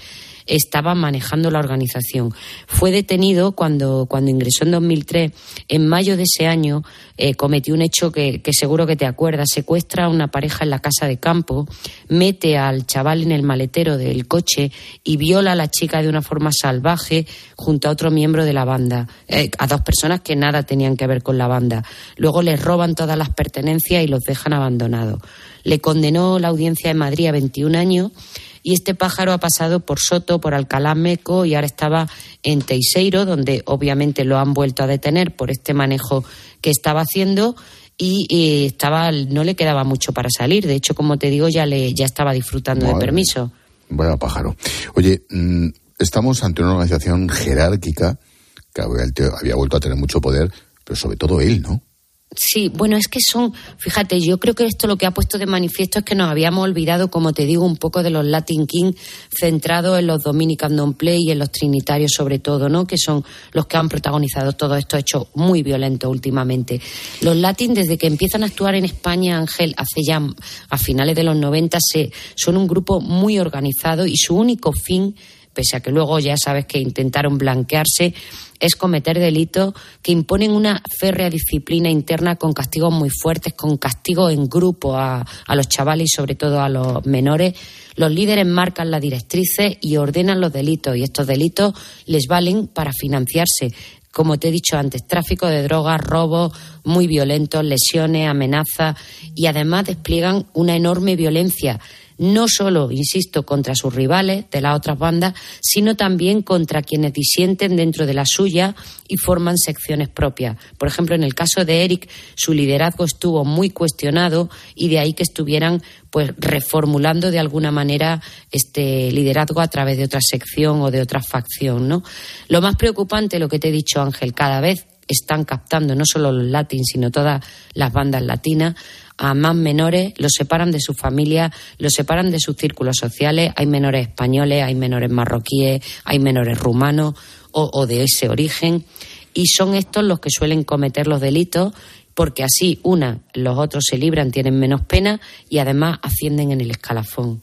estaba manejando la organización. Fue detenido cuando, cuando ingresó en 2003. En mayo de ese año eh, cometió un hecho que, seguro que te acuerdas. Secuestra a una pareja en la casa de campo, mete al chaval en el maletero del coche y viola a la chica de una forma salvaje junto a otro miembro de la banda, eh, a dos personas que nada tenían que ver con la banda. Luego les roban todas las pertenencias y los dejan abandonados. Le condenó la audiencia de Madrid a 21 años y este pájaro ha pasado por Soto, por Alcalá Meco y ahora estaba en Teiseiro, donde obviamente lo han vuelto a detener por este manejo que estaba haciendo y, estaba no le quedaba mucho para salir. De hecho, como te digo, ya le ya estaba disfrutando de permiso. Vaya pájaro. Oye, mm, estamos ante una organización jerárquica que había vuelto a tener mucho poder, pero sobre todo él, ¿no? Sí, bueno, es que son, fíjate, yo creo que esto lo que ha puesto de manifiesto es que nos habíamos olvidado, como te digo, un poco de los Latin King centrados en los Dominican Don't Play y en los Trinitarios sobre todo, ¿no? Que son los que han protagonizado todos estos hechos muy violentos últimamente. Los Latin, desde que empiezan a actuar en España, Ángel, hace ya a finales de los 90, se, son un grupo muy organizado y su único fin pese a que luego ya sabes que intentaron blanquearse, es cometer delitos que imponen una férrea disciplina interna con castigos muy fuertes, con castigos en grupo a, los chavales y sobre todo a los menores. Los líderes marcan las directrices y ordenan los delitos y estos delitos les valen para financiarse como te he dicho antes, tráfico de drogas, robos muy violentos, lesiones, amenazas y además despliegan una enorme violencia no solo, insisto, contra sus rivales de las otras bandas, sino también contra quienes disienten dentro de la suya y forman secciones propias. Por ejemplo, en el caso de Eric, su liderazgo estuvo muy cuestionado y de ahí que estuvieran pues reformulando de alguna manera este liderazgo a través de otra sección o de otra facción, ¿no? Lo más preocupante, lo que te he dicho, Ángel, cada vez están captando no solo los latins, sino todas las bandas latinas a más menores, los separan de su familia, los separan de sus círculos sociales. Hay menores españoles, hay menores marroquíes, hay menores rumanos o, de ese origen. Y son estos los que suelen cometer los delitos porque así, una, los otros se libran, tienen menos pena y además ascienden en el escalafón.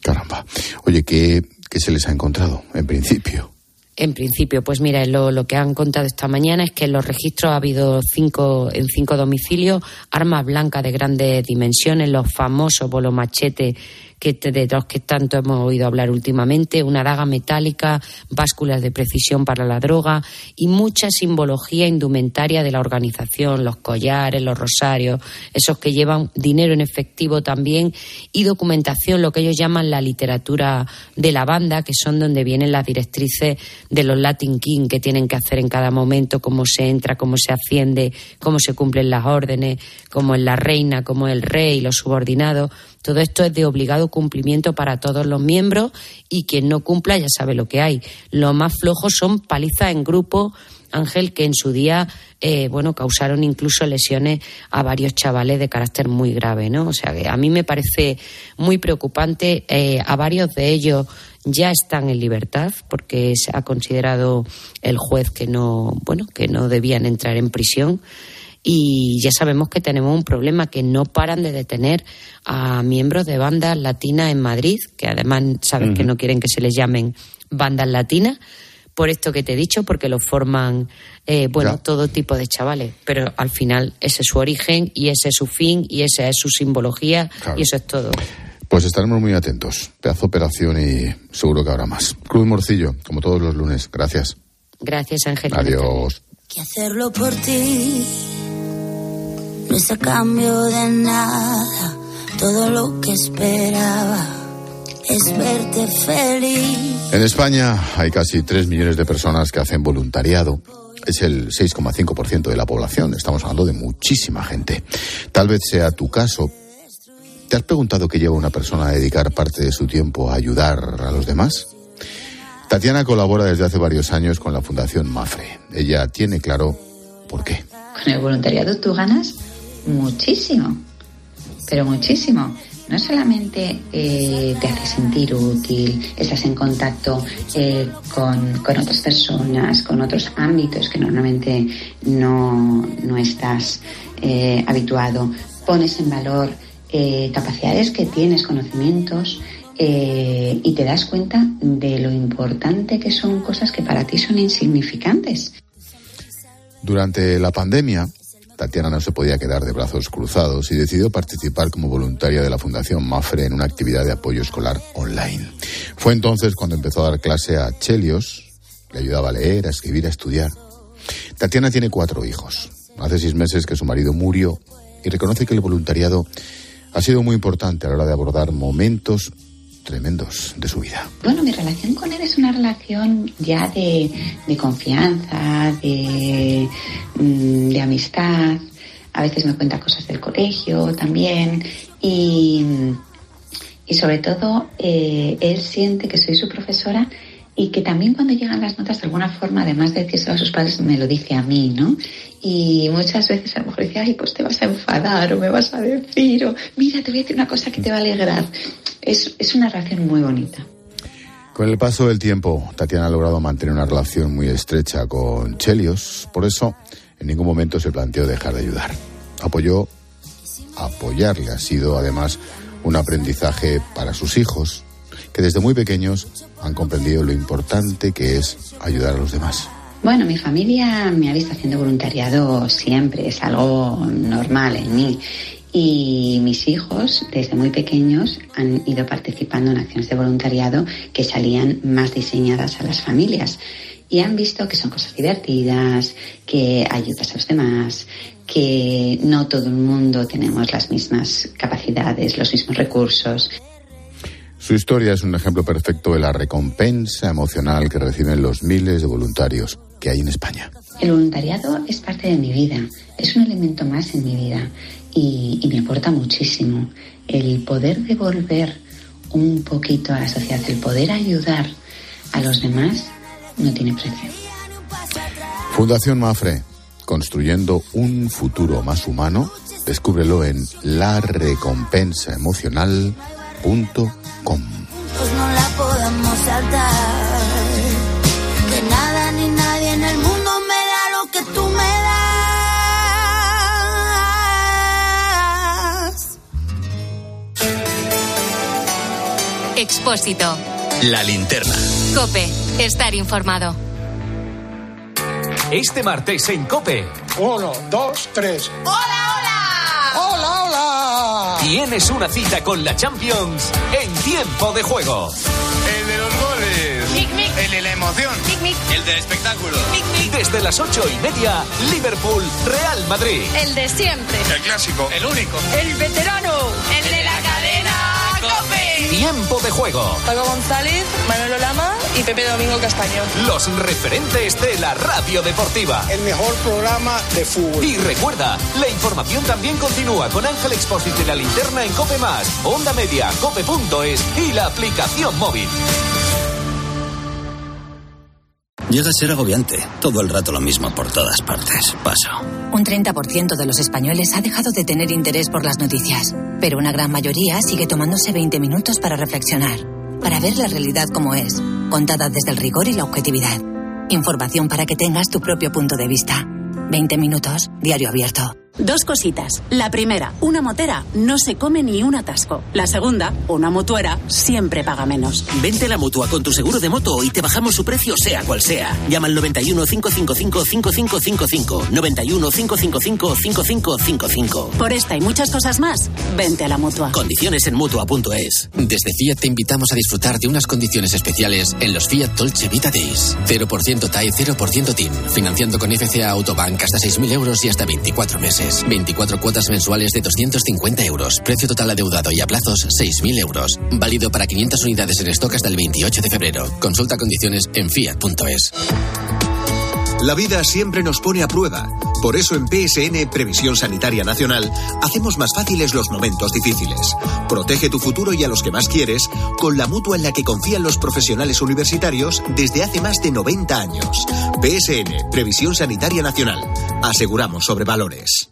Caramba. Oye, ¿qué, qué se les ha encontrado en principio? En principio, pues mira, lo, que han contado esta mañana es que en los registros ha habido cinco, en cinco domicilios armas blancas de grandes dimensiones, los famosos machetes que, de los que tanto hemos oído hablar últimamente, una daga metálica, básculas de precisión para la droga y mucha simbología indumentaria de la organización, los collares, los rosarios, esos que llevan dinero en efectivo también y documentación, lo que ellos llaman la literatura de la banda, que son donde vienen las directrices de los Latin King que tienen que hacer en cada momento, cómo se entra, cómo se asciende, cómo se cumplen las órdenes, cómo es la reina, cómo es el rey, los subordinados. Todo esto es de obligado cumplimiento para todos los miembros y quien no cumpla ya sabe lo que hay. Lo más flojo son palizas en grupo, Ángel, que en su día, eh, bueno, causaron incluso lesiones a varios chavales de carácter muy grave, ¿no? O sea, que a mí me parece muy preocupante. Eh, a varios de ellos ya están en libertad porque se ha considerado el juez que no, bueno, que no debían entrar en prisión y ya sabemos que tenemos un problema que no paran de detener a miembros de bandas latinas en Madrid, que además saben que no quieren que se les llamen bandas latinas, por esto que te he dicho, porque lo forman, eh, bueno, todo tipo de chavales, pero al final ese es su origen y ese es su fin y esa es su simbología y eso es todo. Pues estaremos muy atentos. Pedazo operación y seguro que habrá más. Cruz Morcillo, como todos los lunes. Gracias. Gracias, Ángel. Adiós. Que hacerlo por ti no es a cambio de nada. Todo lo que esperaba es verte feliz. En España hay casi 3 millones de personas que hacen voluntariado. Es el 6,5% de la población. Estamos hablando de muchísima gente. Tal vez sea tu caso. ¿Te has preguntado qué lleva una persona a dedicar parte de su tiempo a ayudar a los demás? Tatiana colabora desde hace varios años con la Fundación Mafre. Ella tiene claro por qué. Con el voluntariado tú ganas muchísimo, pero muchísimo. No solamente eh, te hace sentir útil, estás en contacto eh, con, con, otras personas, con otros ámbitos que normalmente no, no estás eh, habituado, pones en valor capacidades que tienes, conocimientos, y te das cuenta de lo importante que son cosas que para ti son insignificantes. Durante la pandemia, Tatiana no se podía quedar de brazos cruzados y decidió participar como voluntaria de la Fundación Mafre en una actividad de apoyo escolar online. Fue entonces cuando empezó a dar clase a Chelios, le ayudaba a leer, a escribir, a estudiar. Tatiana tiene cuatro hijos. Hace seis meses que su marido murió y reconoce que el voluntariado ha sido muy importante a la hora de abordar momentos tremendos de su vida. Bueno, mi relación con él es una relación ya de, confianza, de, mm, de, amistad. A veces me cuenta cosas del colegio también y, y sobre todo eh, él siente que soy su profesora y que también cuando llegan las notas de alguna forma, además de decirse a sus padres, me lo dice a mí, ¿no? Y muchas veces a lo mejor dice, ay, pues te vas a enfadar o me vas a decir, o mira, te voy a decir una cosa que te va a alegrar. Es, es una relación muy bonita. Con el paso del tiempo, Tatiana ha logrado mantener una relación muy estrecha con Chelios, por eso en ningún momento se planteó dejar de ayudar. Apoyó, apoyarle ha sido además un aprendizaje para sus hijos, que desde muy pequeños han comprendido lo importante que es ayudar a los demás. Bueno, mi familia me ha visto haciendo voluntariado siempre, es algo normal en mí. Y mis hijos, desde muy pequeños, han ido participando en acciones de voluntariado que salían más diseñadas a las familias. Y han visto que son cosas divertidas, que ayudas a los demás, que no todo el mundo tenemos las mismas capacidades, los mismos recursos. Su historia es un ejemplo perfecto de la recompensa emocional que reciben los miles de voluntarios que hay en España. El voluntariado es parte de mi vida, es un elemento más en mi vida y, me aporta muchísimo. El poder devolver un poquito a la sociedad, el poder ayudar a los demás, no tiene precio. Fundación Mafre, construyendo un futuro más humano, descúbrelo en larecompensaemocional.com no la podemos saltar. Que nada ni nadie en el mundo me da lo que tú me das. Expósito. La linterna. Cope. Estar informado. Este martes en Cope. Uno, dos, tres. ¡Hola, hola! Tienes una cita con la Champions en tiempo de juego. El de los goles. Mic, mic. El de la emoción. Mic, mic. El del espectáculo. Mic, mic. Desde las ocho y media, Liverpool, Real Madrid. El de siempre. El clásico. El único. El veterano. El de la cadena Cope. Tiempo de juego. Paco González, Manolo Lama y Pepe Domingo Castaño. Los referentes de la radio deportiva. El mejor programa de fútbol. Y recuerda, la información también continúa con Ángel Expósito y la linterna en Cope Más, Onda Media, Cope.es y la aplicación móvil. Llega a ser agobiante. Todo el rato lo mismo por todas partes. Paso. Un 30% de los españoles ha dejado de tener interés por las noticias, pero una gran mayoría sigue tomándose 20 minutos para reflexionar, para ver la realidad como es, contada desde el rigor y la objetividad. Información para que tengas tu propio punto de vista. 20 minutos, diario abierto. Dos cositas. La primera, una motera no se come ni un atasco. La segunda, una mutuera siempre paga menos. Vente a la mutua con tu seguro de moto y te bajamos su precio sea cual sea. Llama al 91 555 5555. 91 555 5555. Por esta y muchas cosas más, vente a la mutua. Condiciones en mutua.es. Desde Fiat te invitamos a disfrutar de unas condiciones especiales en los Fiat Dolce Vita Days. 0% TAE, 0% TIN. Financiando con FCA Autobank hasta 6.000 euros y hasta 24 meses. 24 cuotas mensuales de 250 euros. Precio total adeudado y a plazos 6.000 euros. Válido para 500 unidades en stock hasta el 28 de febrero. Consulta condiciones en fiat.es. La vida siempre nos pone a prueba Por eso en PSN Previsión Sanitaria Nacional hacemos más fáciles los momentos difíciles. Protege tu futuro y a los que más quieres con la mutua en la que confían los profesionales universitarios desde hace más de 90 años. PSN Previsión Sanitaria Nacional. Aseguramos sobre valores.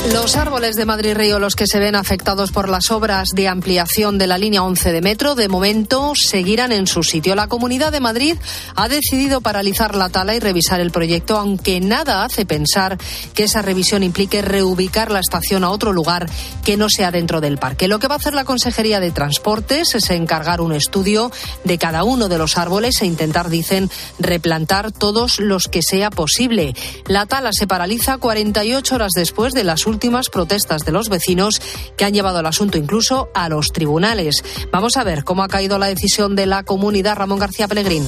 Los árboles de Madrid Río, los que se ven afectados por las obras de ampliación de la línea 11 de metro, de momento seguirán en su sitio. La Comunidad de Madrid ha decidido paralizar la tala y revisar el proyecto, aunque nada hace pensar que esa revisión implique reubicar la estación a otro lugar que no sea dentro del parque. Lo que va a hacer la Consejería de Transportes es encargar un estudio de cada uno de los árboles e intentar, dicen, replantar todos los que sea posible. La tala se paraliza 48 horas después de las últimas protestas de los vecinos que han llevado el asunto incluso a los tribunales. Vamos a ver cómo ha caído la decisión de la comunidad Ramón García Pellegrín.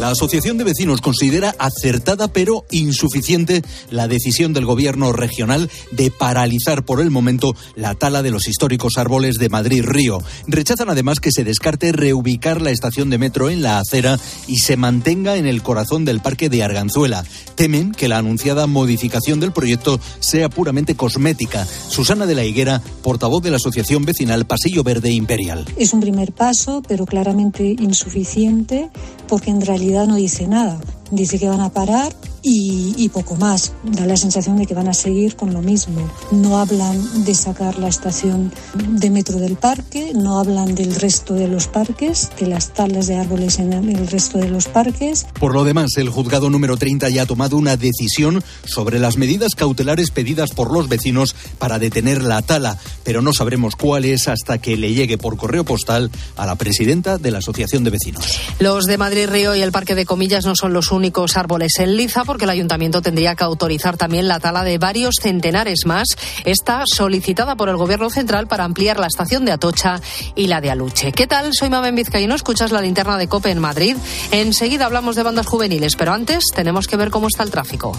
La Asociación de Vecinos considera acertada pero insuficiente la decisión del Gobierno regional de paralizar por el momento la tala de los históricos árboles de Madrid-Río. Rechazan además que se descarte reubicar la estación de metro en la acera y se mantenga en el corazón del parque de Arganzuela. Temen que la anunciada modificación del proyecto sea puramente cosmética. Susana de la Higuera, portavoz de la Asociación Vecinal Pasillo Verde Imperial. Es un primer paso, pero claramente insuficiente, porque en realidad no dice nada. Dice que van a parar y, y, poco más. Da la sensación de que van a seguir con lo mismo. No hablan de sacar la estación de metro del parque, no hablan del resto de los parques, de las talas de árboles en el resto de los parques. Por lo demás, el juzgado número 30 ya ha tomado una decisión sobre las medidas cautelares pedidas por los vecinos para detener la tala, pero no sabremos cuál es hasta que le llegue por correo postal a la presidenta de la Asociación de Vecinos. Los de Madrid Río y el Parque de Comillas no son los únicos árboles en liza porque el ayuntamiento tendría que autorizar también la tala de varios centenares más. Está solicitada por el Gobierno Central para ampliar la estación de Atocha y la de Aluche. ¿Qué tal? Soy Mamen Vizcaíno, escuchas la linterna de COPE en Madrid. Enseguida hablamos de bandas juveniles, pero antes tenemos que ver cómo está el tráfico.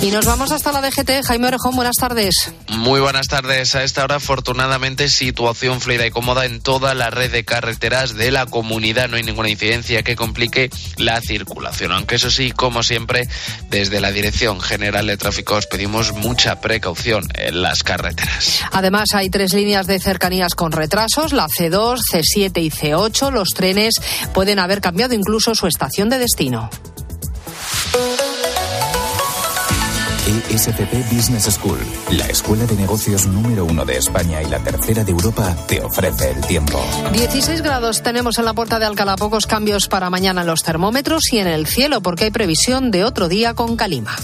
Y nos vamos hasta la DGT. Jaime Orejón, buenas tardes. Muy buenas tardes. A esta hora, afortunadamente, situación fluida y cómoda en toda la red de carreteras de la comunidad. No hay ninguna incidencia que complique la circulación. Aunque eso sí, como siempre, desde la Dirección General de Tráfico os pedimos mucha precaución en las carreteras. Además, hay tres líneas de cercanías con retrasos, la C2, C7 y C8. Los trenes pueden haber cambiado incluso su estación de destino. ESCP Business School, la escuela de negocios número uno de España y la tercera de Europa, te ofrece el tiempo. 16 grados tenemos en la puerta de Alcalá, pocos cambios para mañana en los termómetros y en el cielo, porque hay previsión de otro día con calima.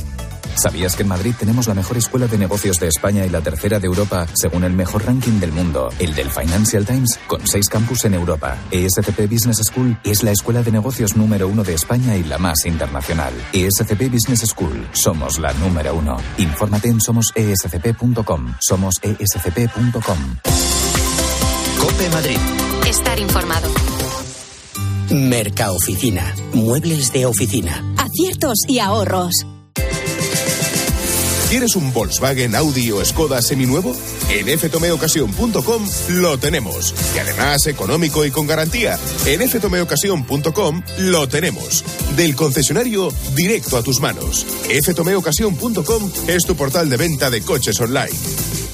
¿Sabías que en Madrid tenemos la mejor escuela de negocios de España y la tercera de Europa, según el mejor ranking del mundo, el del Financial Times, con seis campus en Europa? ESCP Business School es la escuela de negocios número uno de España y la más internacional. ESCP Business School, somos la número uno. Infórmate en somosescp.com. Somos E escp.com. Cope Madrid. Estar informado. Mercaoficina. Muebles de oficina. Aciertos y ahorros. ¿Quieres un Volkswagen, Audi o Skoda seminuevo? En ftomeocasión.com lo tenemos. Y además económico y con garantía. En ftomeocasión.com lo tenemos. Del concesionario directo a tus manos. ftomeocasión.com es tu portal de venta de coches online.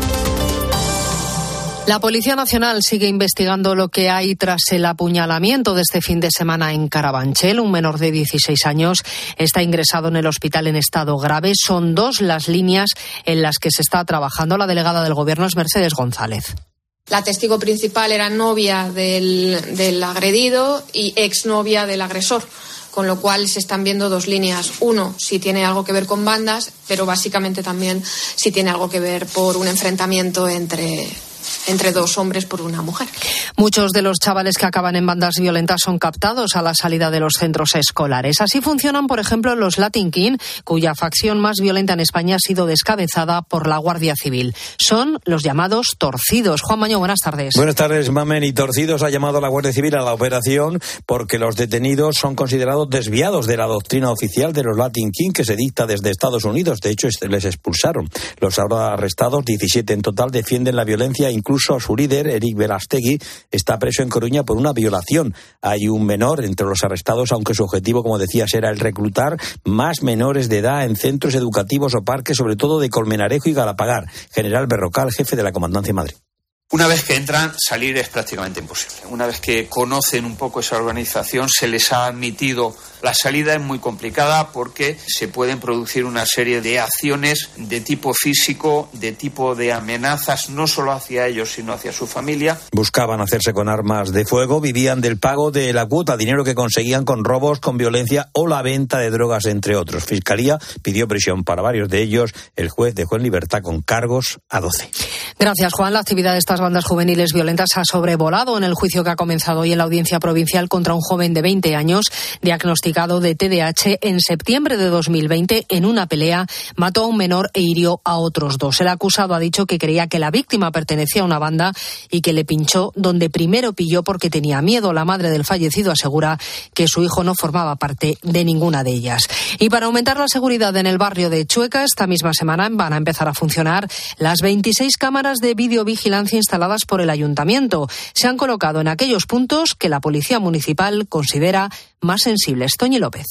La Policía Nacional sigue investigando lo que hay tras el apuñalamiento de este fin de semana en Carabanchel. Un menor de 16 años está ingresado en el hospital en estado grave. Son dos las líneas en las que se está trabajando. La delegada del Gobierno es Mercedes González. La testigo principal era novia del, del agredido y exnovia del agresor con lo cual se están viendo dos líneas. Uno, si tiene algo que ver con bandas, pero básicamente también si tiene algo que ver por un enfrentamiento entre, entre dos hombres por una mujer. Muchos de los chavales que acaban en bandas violentas son captados a la salida de los centros escolares. Así funcionan, por ejemplo, los Latin King, cuya facción más violenta en España ha sido descabezada por la Guardia Civil. Son los llamados torcidos. Juan Maño, buenas tardes. Buenas tardes, Mamen. Y torcidos ha llamado a la Guardia Civil a la operación porque los detenidos son considerados desviados de la doctrina oficial de los Latin King que se dicta desde Estados Unidos. De hecho, les expulsaron. Los ahora arrestados, 17 en total, defienden la violencia Incluso su líder, Eric Velastegui, está preso en Coruña por una violación. Hay un menor entre los arrestados, aunque su objetivo, como decías, era el reclutar más menores de edad en centros educativos o parques, sobre todo de Colmenarejo y Galapagar. General Berrocal, jefe de la Comandancia de Madrid. Una vez que entran, salir es prácticamente imposible. Una vez que conocen un poco esa organización, se les ha admitido la salida es muy complicada porque se pueden producir una serie de acciones de tipo físico, de tipo de amenazas, no solo hacia ellos, sino hacia su familia. Buscaban hacerse con armas de fuego, vivían del pago de la cuota, dinero que conseguían con robos, con violencia o la venta de drogas, entre otros. Fiscalía pidió prisión para varios de ellos. El juez dejó en libertad con cargos a 12. Gracias, Juan. La actividad de estas bandas juveniles violentas ha sobrevolado en el juicio que ha comenzado hoy en la audiencia provincial contra un joven de 20 años diagnosticado de TDAH en septiembre de 2020 en una pelea mató a un menor e hirió a otros dos. El acusado ha dicho que creía que la víctima pertenecía a una banda y que le pinchó donde primero pilló porque tenía miedo. La madre del fallecido asegura que su hijo no formaba parte de ninguna de ellas. Y para aumentar la seguridad en el barrio de Chueca, esta misma semana van a empezar a funcionar las 26 cámaras de videovigilancia instaladas por el ayuntamiento. Se han colocado en aquellos puntos que la policía municipal considera más sensibles. Toñi López.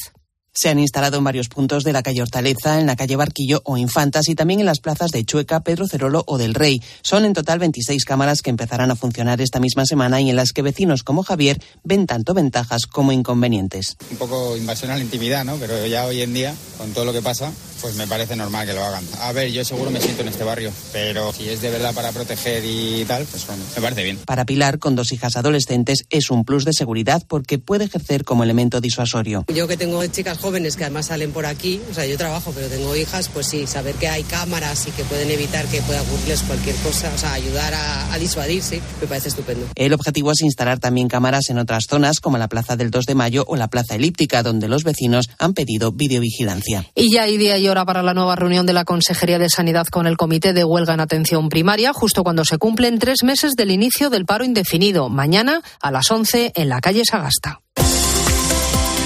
Se han instalado en varios puntos de la calle Hortaleza, en la calle Barquillo o Infantas y también en las plazas de Chueca, Pedro Cerolo o del Rey. Son en total 26 cámaras que empezarán a funcionar esta misma semana y en las que vecinos como Javier ven tanto ventajas como inconvenientes. Un poco invasión a la intimidad, ¿no? Pero ya hoy en día, con todo lo que pasa, pues me parece normal que lo hagan. A ver, yo seguro me siento en este barrio, pero si es de verdad para proteger y tal, pues bueno, me parece bien. Para Pilar, con dos hijas adolescentes, es un plus de seguridad porque puede ejercer como elemento disuasorio. Yo que tengo chicas jóvenes que además salen por aquí, o sea, yo trabajo, pero tengo hijas, pues sí, saber que hay cámaras y que pueden evitar que pueda ocurrirles cualquier cosa, o sea, ayudar a, a disuadir, sí, me parece estupendo. El objetivo es instalar también cámaras en otras zonas, como la Plaza del 2 de Mayo o la Plaza Elíptica, donde los vecinos han pedido videovigilancia. Y ya hay día y hora para la nueva reunión de la Consejería de Sanidad con el Comité de Huelga en Atención Primaria, justo cuando se cumplen tres meses del inicio del paro indefinido, mañana a las 11 en la calle Sagasta.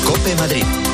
Cope Madrid.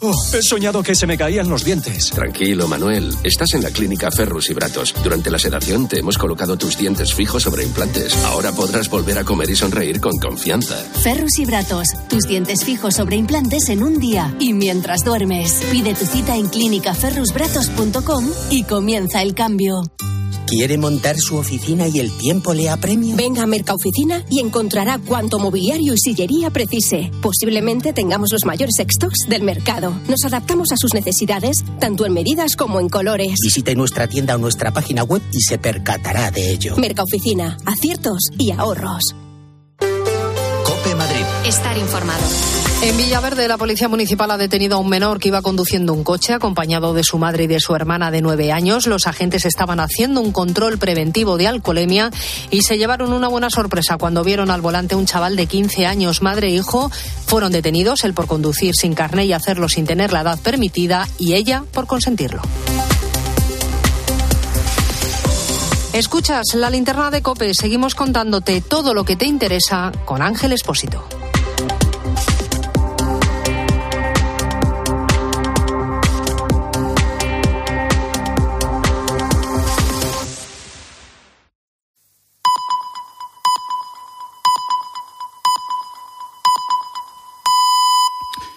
Oh, He soñado que se me caían los dientes. Tranquilo, Manuel. Estás en la clínica Ferrus y Bratos. Durante la sedación te hemos colocado tus dientes fijos sobre implantes. Ahora podrás volver a comer y sonreír con confianza. Ferrus y Bratos. Tus dientes fijos sobre implantes en un día y mientras duermes. Pide tu cita en clínicaferrusbratos.com y comienza el cambio. ¿Quiere montar su oficina y el tiempo le apremia? Venga a Mercaoficina y encontrará cuanto mobiliario y sillería precise. Posiblemente tengamos los mayores stocks del mercado. Nos adaptamos a sus necesidades, tanto en medidas como en colores. Visite nuestra tienda o nuestra página web y se percatará de ello. Mercaoficina, aciertos y ahorros. Cope Madrid. Estar informado. En Villaverde, la Policía Municipal ha detenido a un menor que iba conduciendo un coche acompañado de su madre y de su hermana de nueve años. Los agentes estaban haciendo un control preventivo de alcoholemia y se llevaron una buena sorpresa cuando vieron al volante un chaval de 15 años, madre e hijo. Fueron detenidos, él por conducir sin carné y hacerlo sin tener la edad permitida y ella por consentirlo. Escuchas la linterna de Cope. Seguimos contándote todo lo que te interesa con Ángel Espósito.